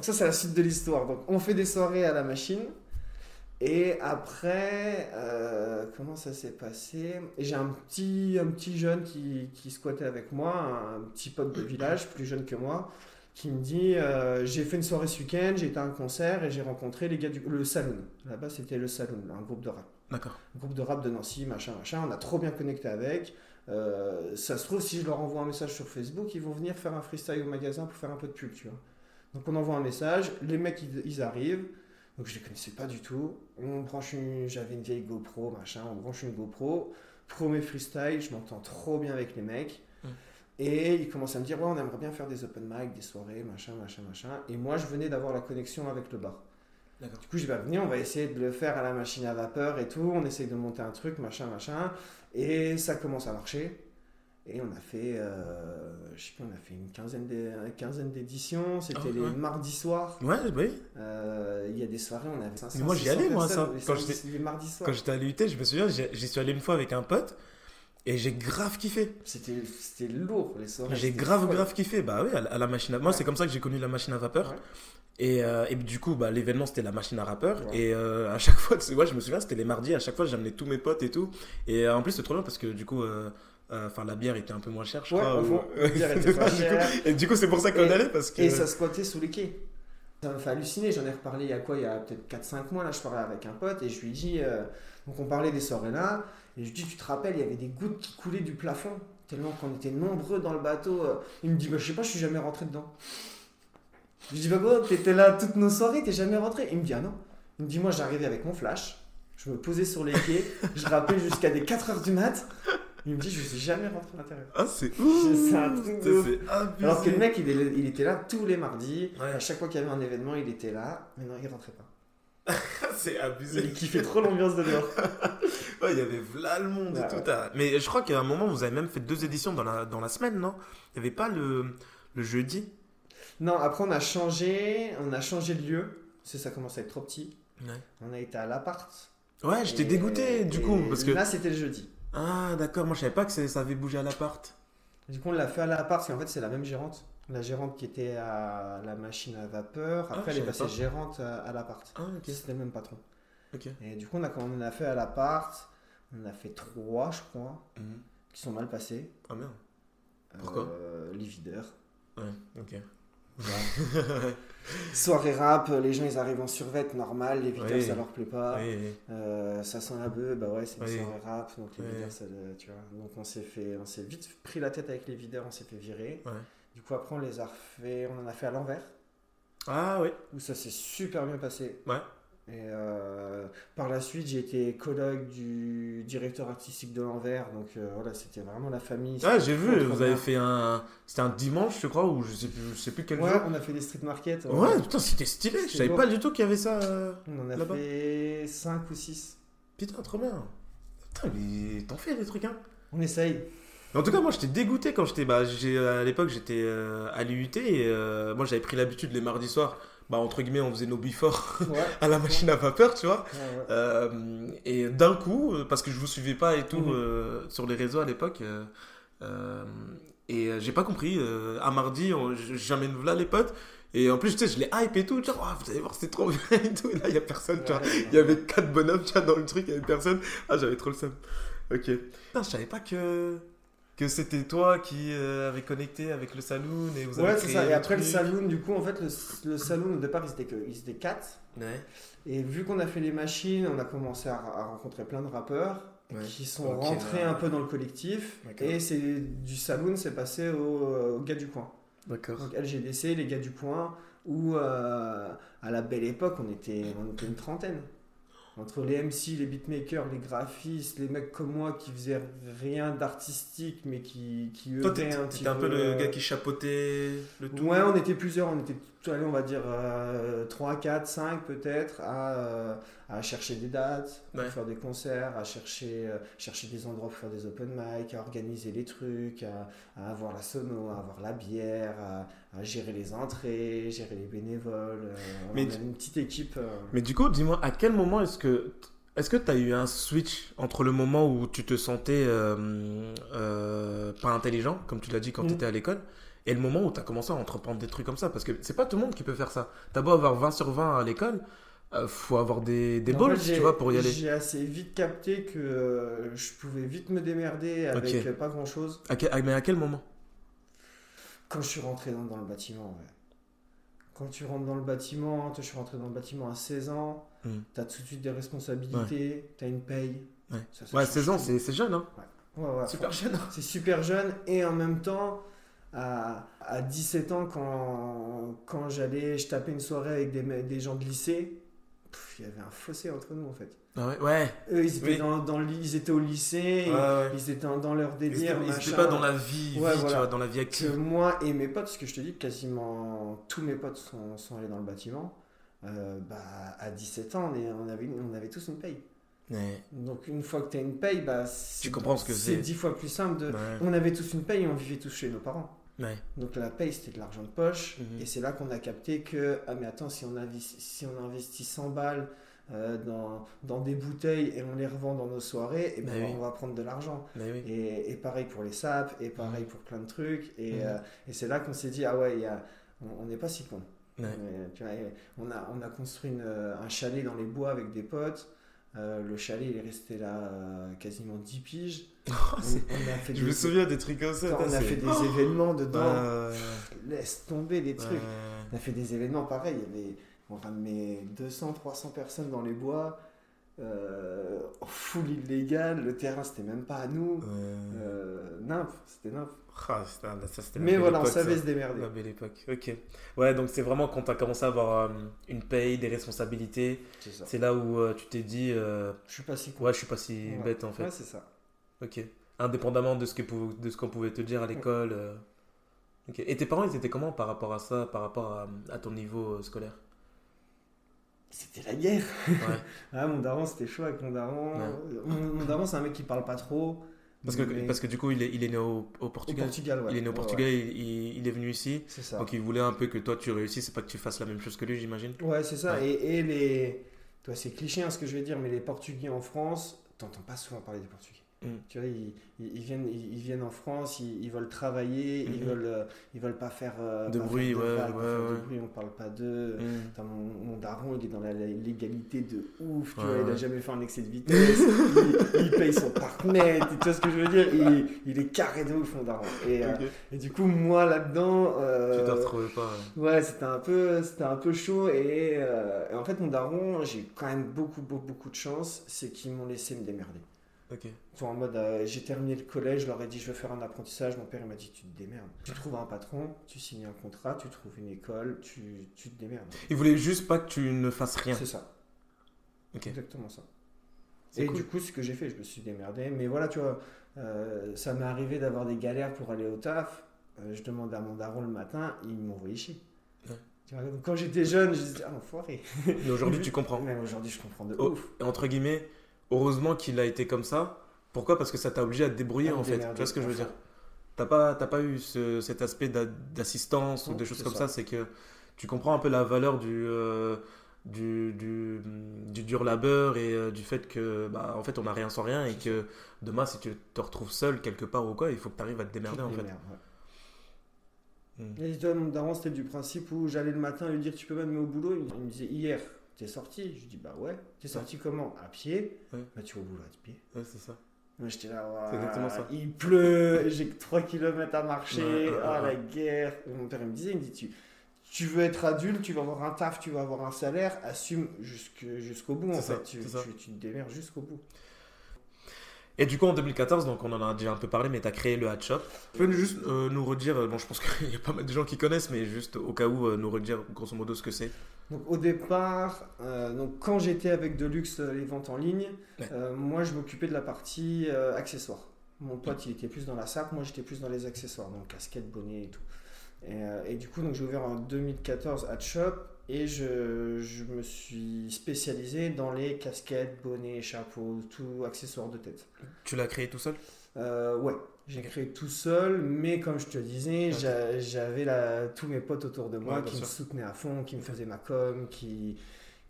ça, c'est la suite de l'histoire. Donc, on fait des soirées à la machine. Et après, euh, comment ça s'est passé? J'ai un petit, un petit jeune qui, qui, squattait avec moi, un petit pote de village, plus jeune que moi, qui me dit euh, J'ai fait une soirée ce week-end, j'ai été à un concert et j'ai rencontré les gars du le Saloon. Là-bas, c'était le Saloon, un groupe de rap. D'accord. Un groupe de rap de Nancy, machin, machin. On a trop bien connecté avec. Euh, ça se trouve, si je leur envoie un message sur Facebook, ils vont venir faire un freestyle au magasin pour faire un peu de pub, tu vois. Donc on envoie un message, les mecs ils arrivent. Donc je les connaissais pas du tout. On branche j'avais une vieille GoPro, machin, on branche une GoPro, premier freestyle, je m'entends trop bien avec les mecs. Mm. Et ils commencent à me dire, ouais, on aimerait bien faire des open mic, des soirées, machin, machin, machin. Et moi, je venais d'avoir la connexion avec le bar. Du coup, je vais venir, on va essayer de le faire à la machine à vapeur et tout. On essaye de monter un truc, machin, machin. Et ça commence à marcher. Et on a fait, euh, je sais pas, on a fait une quinzaine, quinzaine d'éditions. C'était ah, les mardis soirs. Ouais, oui. Euh, il y a des soirées, on avait 500 Mais moi, j'y allais, moi, ça. Quand j'étais. Quand j'étais à l'UT, je me souviens, j'y suis allé une fois avec un pote. Et j'ai grave kiffé. C'était lourd les soirées. J'ai grave, grave kiffé. Bah oui, à, la machine à... Moi, c'est comme ça que j'ai connu la machine à vapeur. Et, euh, et, du coup, bah, l'événement, c'était la machine à vapeur. Et à chaque fois, ouais, je me souviens, c'était les mardis. À chaque fois, j'amenais tous mes potes et tout. Et en plus, c'est trop bien parce que du coup, enfin, la bière était un peu moins chère, je crois. la bière était pas chère. et du coup, c'est pour ça qu'on allait. Parce que... Et ça squattait sous les quais. Ça m'a fait halluciner. J'en ai reparlé il y a quoi Il y a peut-être 4-5 mois. Là, je parlais avec un pote et je lui ai dit. Euh, donc, on parlait des soirées là. Et je lui dit Tu te rappelles, il y avait des gouttes qui coulaient du plafond. Tellement qu'on était nombreux dans le bateau. Euh. Il me dit bah, Je sais pas, je suis jamais rentré dedans. Je lui dis Bah, quoi, t'étais là toutes nos soirées, t'es jamais rentré Il me dit Ah non. Il me dit Moi, j'arrivais avec mon flash. Je me posais sur les quais. je rappelais jusqu'à des 4 heures du mat. Il me dit, je suis jamais rentré à l'intérieur. Ah, c'est ouf C'est un truc de Alors que le mec, il, il, était là tous les mardis. À chaque fois qu'il y avait un événement, il était là. Mais non, il rentrait pas. c'est abusé. Il kiffait trop l'ambiance de dehors. ouais, il y avait là le monde et tout. Mais je crois qu'à un moment, vous avez même fait deux éditions dans la, dans la semaine, non? Il n'y avait pas le, le jeudi? Non, après, on a changé, on a changé de lieu. Parce ça commence à être trop petit. On a été à l'appart. Ouais, j'étais dégoûté du coup. Parce que... Là, c'était le jeudi. Ah, d'accord. Moi, je savais pas que ça avait bougé à l'appart. Du coup, on l'a fait à l'appart parce qu'en fait, c'est la même gérante. La gérante qui était à la machine à vapeur. Après, ah, elle est passée gérante à, l'appart. Ah, ok. C'était le même patron. Ok. Et du coup, on a, on a fait à l'appart. On a fait trois, je crois, mhm. qui sont mal passés. Ah, merde. Pourquoi? euh, Les videurs. Ouais, ok. Soirée rap, les gens ils arrivent en survêt normal, les videurs ça leur plaît pas. Euh, ça sent la bœuf, bah ouais, c'est une soirée rap, donc les videurs ça, tu vois. Donc on s'est fait, on s'est vite pris la tête avec les videurs, on s'est fait virer. Du coup après on les a refait, on en a fait à l'envers. Ah oui. Où ça s'est super bien passé. Ouais. Et euh, par la suite, j'ai été collègue du directeur artistique de l'Envers, donc euh, voilà, c'était vraiment la famille. Ah, j'ai vu, vous avez fait un. C'était un dimanche, je crois, ou je sais plus, je sais plus quel ouais, jour. on a fait des street markets. Ouais, putain, c'était stylé, je savais pas du tout qu'il y avait ça. Euh, on en a fait 5 ou 6. Putain, trop bien. Putain, mais t'en fais des trucs, hein On essaye. En tout cas, moi, j'étais dégoûté quand j'étais. Bah, à l'époque, j'étais à l'IUT et moi, j'avais pris l'habitude les mardis soirs bah, entre guillemets, on faisait nos before à la machine à vapeur, tu vois. Euh, et d'un coup, parce que je vous suivais pas et tout mhm. sur les réseaux à l'époque, et j'ai pas compris. à mardi, j'amène là les potes. Et en plus, tu sais, je les hype et tout. Genre, oh, vous allez voir, c'est trop bien et tout. Et là, il y a personne, tu vois. Il y avait quatre bonhommes, tu vois, dans le truc, il y avait personne. Ah, j'avais trop le seum. Ok. Putain, je savais pas que que c'était toi qui euh, avais connecté avec le saloon et vous avez Ouais, c'est ça. Et après le saloon, du coup, en fait, le, le saloon, au départ, ils étaient, que, ils étaient quatre. Ouais. Et vu qu'on a fait les machines, on a commencé à, rencontrer plein de rappeurs qui sont rentrés un peu dans le collectif. Et c'est du saloon, c'est passé aux, gars du coin. D'accord. Donc LGDC, les gars du coin, où euh, à la belle époque, on était, on était une trentaine entre les MC, les beatmakers, les graphistes, les mecs comme moi qui faisaient rien d'artistique mais qui, qui Toi, t'étais un peu le gars qui chapeautait le tout. Ouais, on était plusieurs, on était, allez, on va dire 3, 4, 5 peut-être, à, euh, à chercher des dates, à faire des concerts, à chercher, euh, chercher des endroits pour faire des open mic, à organiser les trucs, à, à avoir la sono, à avoir la bière, à, à gérer les entrées, gérer les bénévoles. Euh, mais on a une petite équipe. Mais du coup, dis-moi, à quel moment est-ce que est-ce que tu as eu un switch entre le moment où tu te sentais euh, pas intelligent, comme tu l'as dit quand mm. tu étais à l'école, et le moment où tu as commencé à entreprendre des trucs comme ça Parce que c'est pas tout le monde qui peut faire ça. Tu as beau avoir 20 sur 20 à l'école, il faut avoir des, des balls, tu vois, pour y aller. J'ai assez vite capté que je pouvais vite me démerder avec pas grand chose. mais à quel moment? Quand je suis rentré dans, le bâtiment, Quand tu rentres dans le bâtiment, je suis rentré dans le bâtiment à 16 ans, hmm. tu as tout de suite des responsabilités, tu as une paye. Ouais, 16 ans, c'est jeune, hein Super jeune. C'est super jeune, et en même temps, à, à 17 ans, quand, quand j'allais, je tapais une soirée avec des, des gens de lycée, il y avait un fossé entre nous en fait. Ah ouais, ouais. Eux, ils étaient, dans, dans, ils étaient au lycée, ils étaient dans, leur délire. Ils n'étaient pas dans la vie, vie tu vois, dans la vie active. moi et mes potes, parce que je te dis que quasiment tous mes potes sont, sont allés dans le bâtiment, euh, bah, à 17 ans, on, avait, on avait tous une paye. Donc une fois que tu as une paye, bah, tu comprends ce que c'est. C'est dix fois plus simple. De... On avait tous une paye et on vivait tous chez nos parents. Donc la paye, c'était de l'argent de poche. Mhm. Et c'est là qu'on a capté que, ah mais attends, si on, investit, si on investit 100 balles euh, dans, dans, des bouteilles et on les revend dans nos soirées, et eh ben, on va prendre de l'argent. Et, et, pareil pour les sapes, et pareil mhm. pour plein de trucs. Et, mhm. euh, et c'est là qu'on s'est dit, ah ouais, y a, on n'est pas si con. on, a, on a construit un chalet dans les bois avec des potes. Euh, le chalet, il est resté là quasiment 10 piges. Oh, je me souviens des trucs comme ça. on a fait des oh événements dedans. laisse tomber les trucs. On a fait des événements pareils. Il y avait, on ramenait 200, 300 personnes dans les bois. Euh, full illégal, le terrain c'était même pas à nous. Euh, nymphe, c'était nymphe. Ah, Mais voilà, on savait se démerder. La belle époque, ok. Ouais, donc c'est vraiment quand tu as commencé à avoir euh, une paye, des responsabilités. C'est là où euh, tu t'es dit. je suis pas si Ouais, je suis pas si bête en fait. Ouais, c'est ça. Ok. Indépendamment de ce qu'on pouvait te dire à l'école. Euh. Et tes parents, ils étaient comment par rapport à ça, par rapport à, ton niveau euh, scolaire? C'était la guerre. Ouais. ah, mon daron, c'était chaud avec mon daron. Mon, daron, c'est un mec qui parle pas trop. Parce que, parce que du coup, il est, il est né au, Portugal. Il est né au Portugal, il, est venu ici. Ça. Donc il voulait un peu que toi tu réussisses, c'est pas que tu fasses la même chose que lui, j'imagine. Ouais, c'est ça. Et, et, les. Toi, c'est cliché hein, ce que je vais dire, mais les Portugais en France, t'entends pas souvent parler des Portugais. Mm. Tu vois, ils, ils, viennent, ils, viennent en France, ils, veulent travailler, ils mm-hmm. veulent, euh, ils veulent pas faire euh, de bruit, ouais, de bruit, on parle pas d'eux. Mm. Mon, daron, il est dans la légalité de ouf, tu vois, il a jamais fait un excès de vitesse, il, paye son partenaire, tu vois ce que je veux dire, il, il est carré de ouf, mon daron. Et, euh, et du coup, moi là-dedans, tu te retrouvais pas. Ouais, c'était un peu, c'était un peu chaud et, et en fait, mon daron, j'ai quand même beaucoup, beaucoup, beaucoup de chance, c'est qu'ils m'ont laissé me démerder. Ok. en mode, euh, j'ai terminé le collège, je leur ai dit je veux faire un apprentissage. Mon père il m'a dit tu te démerdes. Tu trouves un patron, tu signes un contrat, tu trouves une école, tu, tu te démerdes. Il voulait juste pas que tu ne fasses rien. C'est ça. Exactement ça. Et du coup, ce que j'ai fait, je me suis démerdé. Mais voilà, tu vois, euh, ça m'est arrivé d'avoir des galères pour aller au taf. Euh, je demandais à mon daron le matin, il m'envoyait chier. Quand j'étais jeune, je disais, ah, enfoiré. Mais aujourd'hui, tu comprends. Mais aujourd'hui, je comprends de ouf. Entre guillemets, heureusement qu'il a été comme ça. Pourquoi? Parce que ça t'a obligé à te débrouiller en fait. Tu vois ce que je veux dire T'as pas, pas eu cet aspect d'assistance ou des choses comme ça. C'est que tu comprends un peu la valeur du, du, du, du, dur labeur et du fait que, bah, en fait, on n'a rien sans rien et que demain, si tu te retrouves seul quelque part ou quoi, il faut que tu arrives à te démerder, en fait. Hmm. Et mon c'était du principe où j'allais le matin lui dire Tu peux m'amener au boulot? Il me disait Hier, t'es sorti? Je dis Bah ouais. T'es sorti comment? À pied? Bah tu vas au boulot à pied. Ouais, c'est ça. Moi j'étais là, ça. il pleut, j'ai 3 km à marcher, ah la guerre. mon père il me disait, il me dit, tu, tu veux être adulte, tu vas avoir un taf, tu vas avoir un salaire, assume jusqu'au bout en fait, tu, tu, tu, te démerdes jusqu'au bout. Et du coup, en 2014, donc on en a déjà un peu parlé, mais tu as créé le Hat Shop. Tu peux juste euh, nous redire, bon, je pense qu'il y a pas mal de gens qui connaissent, mais juste au cas où, euh, nous redire grosso modo ce que c'est. Donc, au départ, euh, donc, quand j'étais avec Deluxe, les ventes en ligne, moi je m'occupais de la partie accessoires. Mon pote, il était plus dans la sape, moi j'étais plus dans les accessoires, donc casquette, bonnet et tout. Et, et du coup, j'ai ouvert en 2014 Hat Shop et je, je, me suis spécialisé dans les casquettes, bonnets, chapeaux, tout accessoires de tête. Tu l'as créé tout seul? Euh, Ouais, j'ai créé tout seul, mais comme je te disais, j'avais tous mes potes autour de moi qui me soutenaient à fond, qui me faisaient ma com, qui,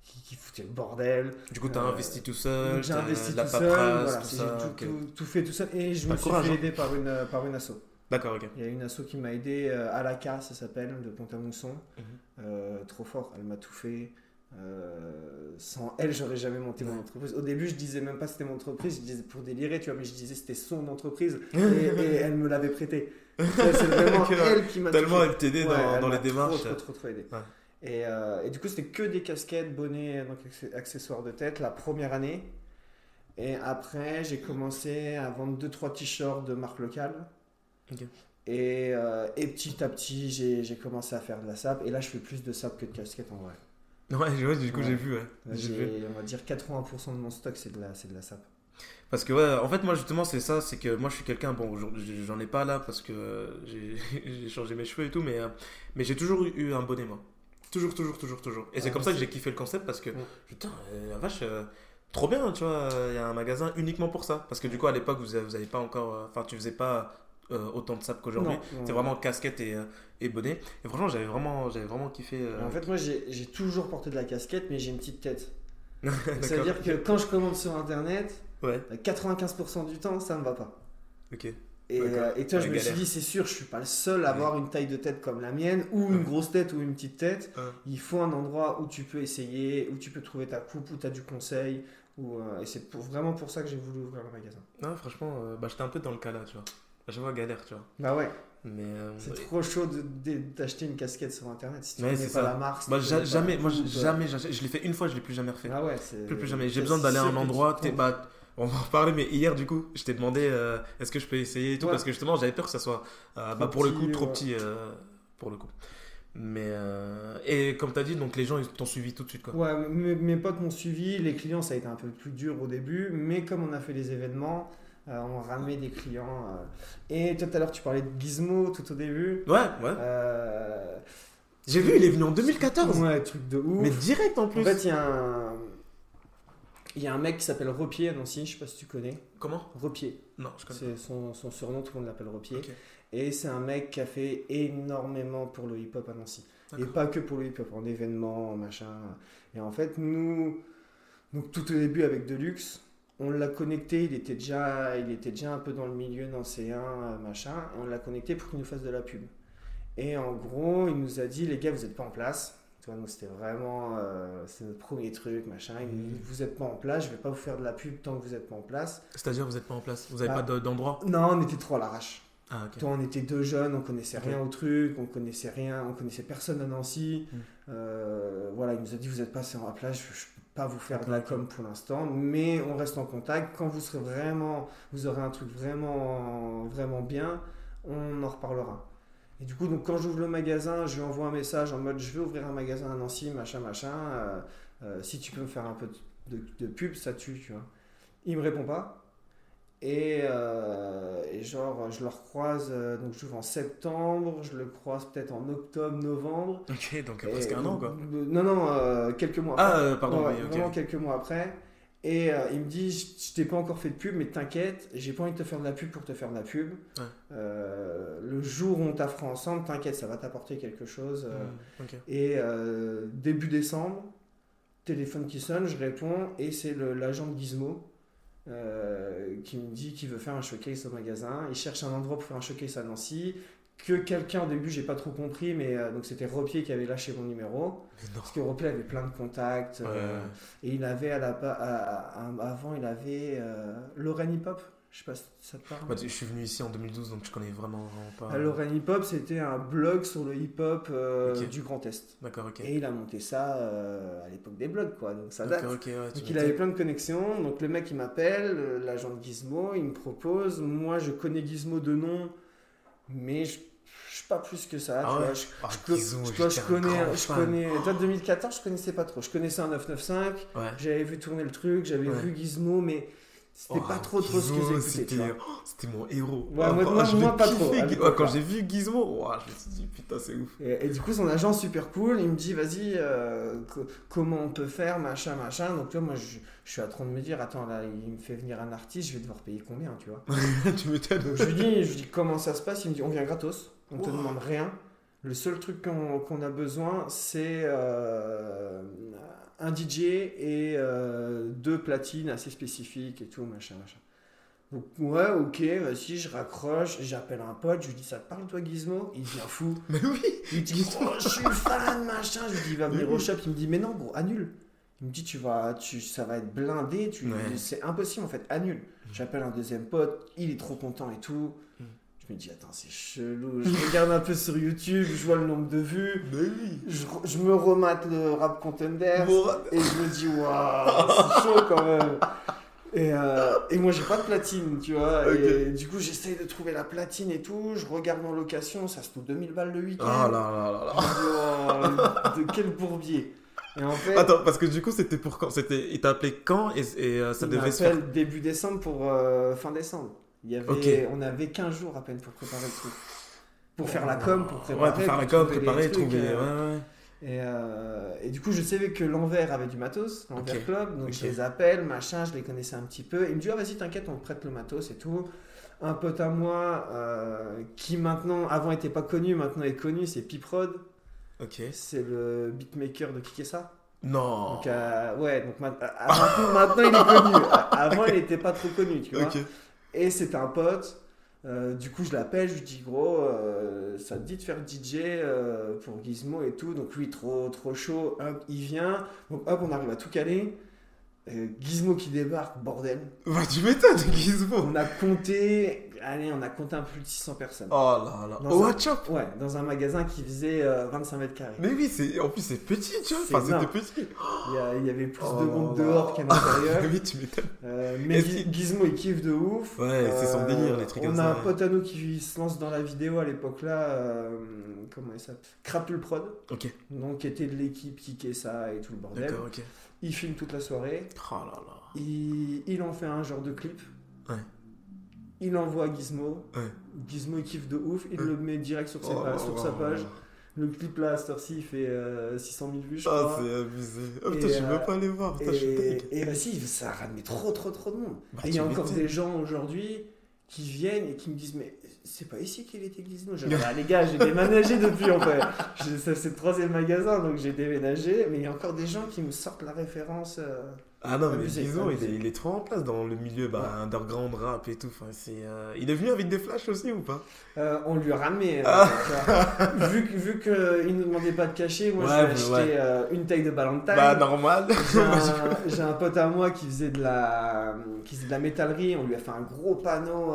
qui, foutaient le bordel. Du coup, tu as euh, investi tout seul J'ai investi tout seul, voilà, tout, tout, tout, fait tout seul, et je me suis fait hein. aider par une, par une asso. D'accord, ok. Il y a une asso qui m'a aidé, euh, Alaka, ça s'appelle, de Pont-à-Mousson. Mhm. Euh, trop fort, elle m'a tout fait. Euh, sans elle, j'aurais jamais monté mon entreprise. Au début, je disais même pas c'était mon entreprise, je disais pour délirer, tu vois, mais je disais c'était son entreprise et, elle me l'avait prêté. C'est vraiment elle qui m'a Tellement elle t'aidait dans, dans les démarches. Trop, trop, trop, aidé. Et, et, du coup, c'était que des casquettes, bonnets, donc accessoires de tête la première année. Et après, j'ai commencé à vendre 2-3 t-shirts de marque locale. Et, euh, et, petit à petit, j'ai commencé à faire de la sap. Et là, je fais plus de sap que de casquette en vrai. Ouais, du coup, j'ai vu. On va dire 80% de mon stock, c'est de, la, de la sap. Parce que, ouais, en fait, moi, justement, c'est ça. C'est que moi, je suis quelqu'un. Bon, j'en ai pas là parce que j'ai changé mes cheveux et tout. Mais, euh, mais j'ai toujours eu un bonnet, moi. Toujours, toujours, toujours, toujours. Et c'est comme ça que j'ai kiffé le concept parce que, putain, euh, la vache trop bien, tu vois, il y a un magasin uniquement pour ça. Parce que du coup, à l'époque, vous n'avez pas encore. Enfin, tu faisais pas euh, autant de sap qu'aujourd'hui. C'est vraiment casquette et, euh, et, bonnet. Et franchement, j'avais vraiment, j'avais vraiment kiffé. Euh, en fait, moi, j'ai toujours porté de la casquette, mais j'ai une petite tête. C'est-à-dire que quand je commande sur Internet, ouais. 95% du temps, ça ne va pas. Ok. Et, et toi, je me suis dit, c'est sûr, je suis pas le seul à avoir une taille de tête comme la mienne, ou une grosse tête ou une petite tête. Il faut un endroit où tu peux essayer, où tu peux trouver ta coupe, où tu as du conseil. Où, et c'est vraiment pour ça que j'ai voulu ouvrir le magasin. Non, franchement, bah, j'étais un peu dans le cas là, tu vois. Je vois galère, tu vois. Bah ouais. Mais euh, c'est trop chaud d'acheter une casquette sur internet si tu connais pas la marque. Jamais, moi jamais, je l'ai fait une fois, je l'ai plus jamais refait. Ah ouais, plus, plus jamais. J'ai besoin d'aller à un endroit. Bah, on va en reparler, mais hier du coup, je t'ai demandé euh, est-ce que je peux essayer et tout parce que justement j'avais peur que ça soit euh, bah, pour le coup trop petit pour le coup. Mais et comme tu as dit, donc les gens ils t'ont suivi tout de suite quoi. Ouais, mes, mes potes m'ont suivi, les clients ça a été un peu plus dur au début, mais comme on a fait les événements, euh, on ramait des clients. Euh. Et tout à l'heure, tu parlais de Gizmo tout au début. Ouais, ouais. Euh, J'ai vu, il est venu en 2014. Ouais, truc de ouf. Mais direct en plus. En fait, il y a un. Il y a un mec qui s'appelle Repier à Nancy, je sais pas si tu connais. Comment? Repier. Non, je connais. C'est son, son, surnom, tout le monde l'appelle Repier. Et c'est un mec qui a fait énormément pour le hip-hop à Nancy. Et pas que pour le hip-hop, en événements, en machin. Et en fait, nous, donc tout au début avec Deluxe, on l'a connecté, il était, déjà, il était déjà un peu dans le milieu C1, euh, machin, et on l'a connecté pour qu'il nous fasse de la pub. Et en gros, il nous a dit, les gars, vous n'êtes pas en place. Tu vois, nous, c'était vraiment, euh, c'est notre premier truc, machin. Il nous dit, vous n'êtes pas en place, je vais pas vous faire de la pub tant que vous n'êtes pas en place. C'est-à-dire, vous n'êtes pas en place Vous n'avez bah, pas d'endroit Non, on était trop à l'arrache. Ah, Toi, on était deux jeunes, on connaissait rien au truc, on connaissait rien, on connaissait personne à Nancy. Hmm. Euh, voilà, il nous a dit, vous n'êtes pas en place, je, pas vous faire de la com pour l'instant, mais on reste en contact. Quand vous serez vraiment, vous aurez un truc vraiment, vraiment bien, on en reparlera. Et du coup, donc quand j'ouvre le magasin, je lui envoie un message en mode je vais ouvrir un magasin à Nancy, machin, machin. Euh, euh, si tu peux me faire un peu de, pub, ça tue, tu vois. Il me répond pas. Euh, et, genre, je le recroise, euh, donc j'ouvre en septembre, je le croise peut-être en octobre, novembre. Ok, donc presque un an quoi. non, non, euh, quelques mois ah, après. Ah, pardon, Vraiment quelques mois après. Et euh, il me dit, je t'ai pas encore fait de pub, mais t'inquiète, j'ai pas envie de te faire de la pub pour te faire de la pub. Euh, le jour où on t'a ensemble, t'inquiète, ça va t'apporter quelque chose. Mmh, et début décembre, téléphone qui sonne, je réponds, et c'est l'agent de Gizmo. Qui me dit qu'il veut faire un showcase au magasin. Il cherche un endroit pour faire un showcase à Nancy. Que quelqu'un au début j'ai pas trop compris mais euh, donc c'était Ropier qui avait lâché mon numéro. Parce que Ropier avait plein de contacts euh, et il avait à la avant il avait euh, Lorraine Hip Hop je sais pas si ça te parle. Je suis venu ici en 2012 donc je connais vraiment, pas. Ah, Lorraine Hip Hop c'était un blog sur le hip hop du Grand Est. D'accord ok. Et il a monté ça à l'époque des blogs quoi. Donc ça date. donc il avait plein de connexions. Donc le mec il m'appelle l'agent de Gizmo il me propose. Moi je connais Gizmo de nom mais je je suis pas plus que ça. Ah je, ah, je, connais, je connais. 2014, je connaissais pas trop. Je connaissais un 995. J'avais vu tourner le truc, j'avais vu Gizmo, mais c'était pas trop trop ce que. C'était mon héros. moi, moi, pas trop. quand j'ai vu Gizmo, je me suis dit putain, c'est ouf. Et, du coup, son agent super cool, il me dit vas-y, euh, comment on peut faire, machin, machin. Donc, vois, moi, je, je, suis à train de me dire attends, là, il me fait venir un artiste, je vais devoir payer combien, tu vois. tu m'étonnes. Je lui, dis, je lui dis comment ça se passe, il me dit on vient gratos, on te demande rien. Le seul truc qu'on a besoin, c'est euh, un DJ et euh, deux platines assez spécifiques et tout, machin, machin. Donc, ouais, ok, vas-y, je raccroche, j'appelle un pote, je lui dis, ça te parle toi Gizmo? Il devient fou. Mais oui Il me dit, oh, je suis fan, machin. Je lui dis, il va venir au shop, il me dit, mais non, gros, annule. Il me dit, tu vas, tu, ça va être blindé, tu, c'est impossible en fait, annule. Mm. J'appelle un deuxième pote, il est trop content et tout. Je me dis, attends, c'est chelou. Je regarde un peu sur YouTube, je vois le nombre de vues. Je, je, me remate le rap contender. et je me dis, waouh, c'est chaud quand même. Et, euh, et moi, j'ai pas de platine, tu vois. Et du coup, j'essaye de trouver la platine et tout. Je regarde en location, ça se trouve 2000 balles le week-end. Ah là là là là. Oh, de quel bourbier. Et en fait, Attends, parce que du coup, c'était pour quand? C'était, Il t'a appelé quand? Et, et euh, ça devait se faire début décembre pour euh, fin décembre. Il y avait, On avait 15 jours à peine pour préparer le truc. Pour faire la com, pour préparer. Ouais, pour faire la com, préparer, trouver. Euh, ouais, ouais. Et, euh, et, du coup, je savais que l'envers avait du matos, l'envers club, donc je les appelle, machin, je les connaissais un petit peu. Il me dit, ah, vas-y, t'inquiète, on te prête le matos et tout. Un pote à moi, euh, qui maintenant, avant était pas connu, maintenant est connu, c'est Piprod. Ok. C'est le beatmaker de Kikessa. Non. Donc, ouais, donc maintenant, il est connu. Avant, il n'était pas trop connu, tu vois. Et c'était un pote. Euh, du coup, je l'appelle, je lui dis gros, euh, ça te dit de faire DJ euh, pour Gizmo et tout? Donc lui, trop trop chaud, hop, il vient. Donc hop, on arrive à tout caler. Gizmo qui débarque, bordel. Bah, tu m'étonnes, Gizmo. On a compté, allez, on a compté un peu plus de 600 personnes. Oh là là. Dans un, Ouais, dans un magasin qui faisait 25 mètres carrés. Mais oui, c'est, en plus c'est petit, tu vois. Enfin, c'était petit. Il y, avait plus oh de monde dehors qu'à l'intérieur. oui, tu m'étonnes. mais Gizmo, il kiffe de ouf. Ouais, c'est son délire, les trucs On a un pote à nous qui se lance dans la vidéo à l'époque là. comment il s'appelle? Crapule Prod. Ok. Donc, qui était de l'équipe qui ça et tout le bordel. D'accord, ok. Il filme toute la soirée. Oh là là. Il, il en fait un genre de clip. Ouais. Il envoie à Gizmo. Ouais. Gizmo il kiffe de ouf. Il le met direct sur, ses oh, sur sa page. Le clip là, cette heure-ci, il fait 600 000 vues, je ah, crois. Ah, c'est abusé. Oh, putain, je veux pas aller voir. Putain, et, et bah si, ça a ramené trop, trop, trop de monde. Bah, et il y a encore des gens aujourd'hui qui viennent et qui me disent Mais c'est pas ici qu'il était Gizmo? ah, les gars, j'ai déménagé depuis en fait. C'est le troisième magasin, donc j'ai déménagé. Mais il y a encore des gens qui me sortent la référence. Euh, ah non, mais disons, il est, il est, trop en place dans le milieu bah, underground rap et tout. Enfin, euh... Il est venu avec des flashs aussi ou pas? Euh, On lui a ramené. Euh, ah. vu vu qu'il ne demandait pas de cachet, moi je lui ai acheté une taille de Valentine. Bah normal. J'ai un, pote à moi qui faisait de la qui faisait de la métallerie. On lui a fait un gros panneau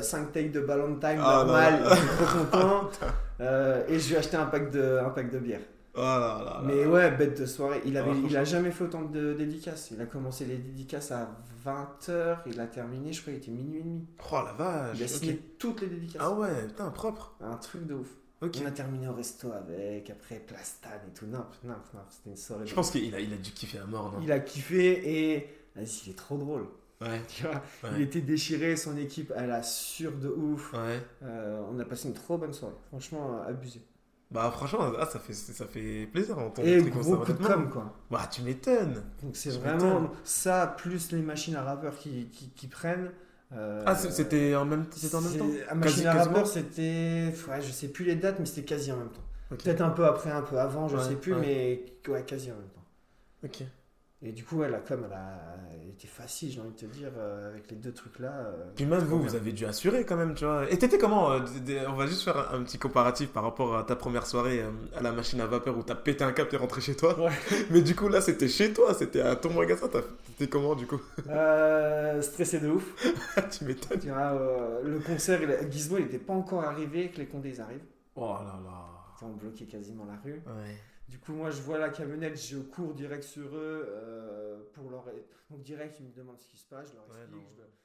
5 tailles de Valentine ah, normal. Il était trop content. et je lui ai acheté un pack de, un pack de bière. Oh mais ouais, bête de soirée. Il, avait, il a jamais fait autant de dédicaces. Il a commencé les dédicaces à 20h, il a terminé, je crois, il était minuit et demi. Oh la vache! Il a signé toutes les dédicaces. Ah ouais, putain, propre. Un truc de ouf. On a terminé au resto avec, après Plastan et tout. Non, non, non c'était une soirée. Je pense qu'il a, il a dû kiffer à mort, non? Il a kiffé et. Vas-y, il est trop drôle. Ouais. Tu vois, il était déchiré, son équipe, elle a sur de ouf. Ouais. Euh, on a passé une trop bonne soirée. Franchement, abusé. Bah franchement, ah, ça, fait, ça fait plaisir en Et beaucoup de com quoi. Bah tu m'étonnes. Donc c'est vraiment ça, plus les machines à rappeurs qui, qui, qui prennent. Euh, ah c'était en même, en même temps? La machine à rappeur c'était... Ouais, je sais plus les dates mais c'était quasi en même temps. Peut-être un peu après, un peu avant, je sais plus, mais ouais, quasi en même temps. Ok. Et du coup, ouais, la com, elle a été facile, j'ai envie de te dire, euh, avec les deux trucs-là. Euh, Puis même vous, vous avez dû assurer quand même, tu vois. Et t'étais comment euh, On va juste faire un, petit comparatif par rapport à ta première soirée à la machine à vapeur où t'as pété un cap et rentré chez toi. Mais du coup, là, c'était chez toi, c'était à ton magasin. T'étais comment, du coup Stressé de ouf. tu m'étonnes. le concert, il, Gizmo, il n'était pas encore arrivé, que les condés arrivent. Oh là là. On bloquait quasiment la rue. Du coup, moi, je vois la camionnette, je cours direct sur eux euh, pour leur. Donc, direct, ils me demandent ce qui se passe, je leur explique.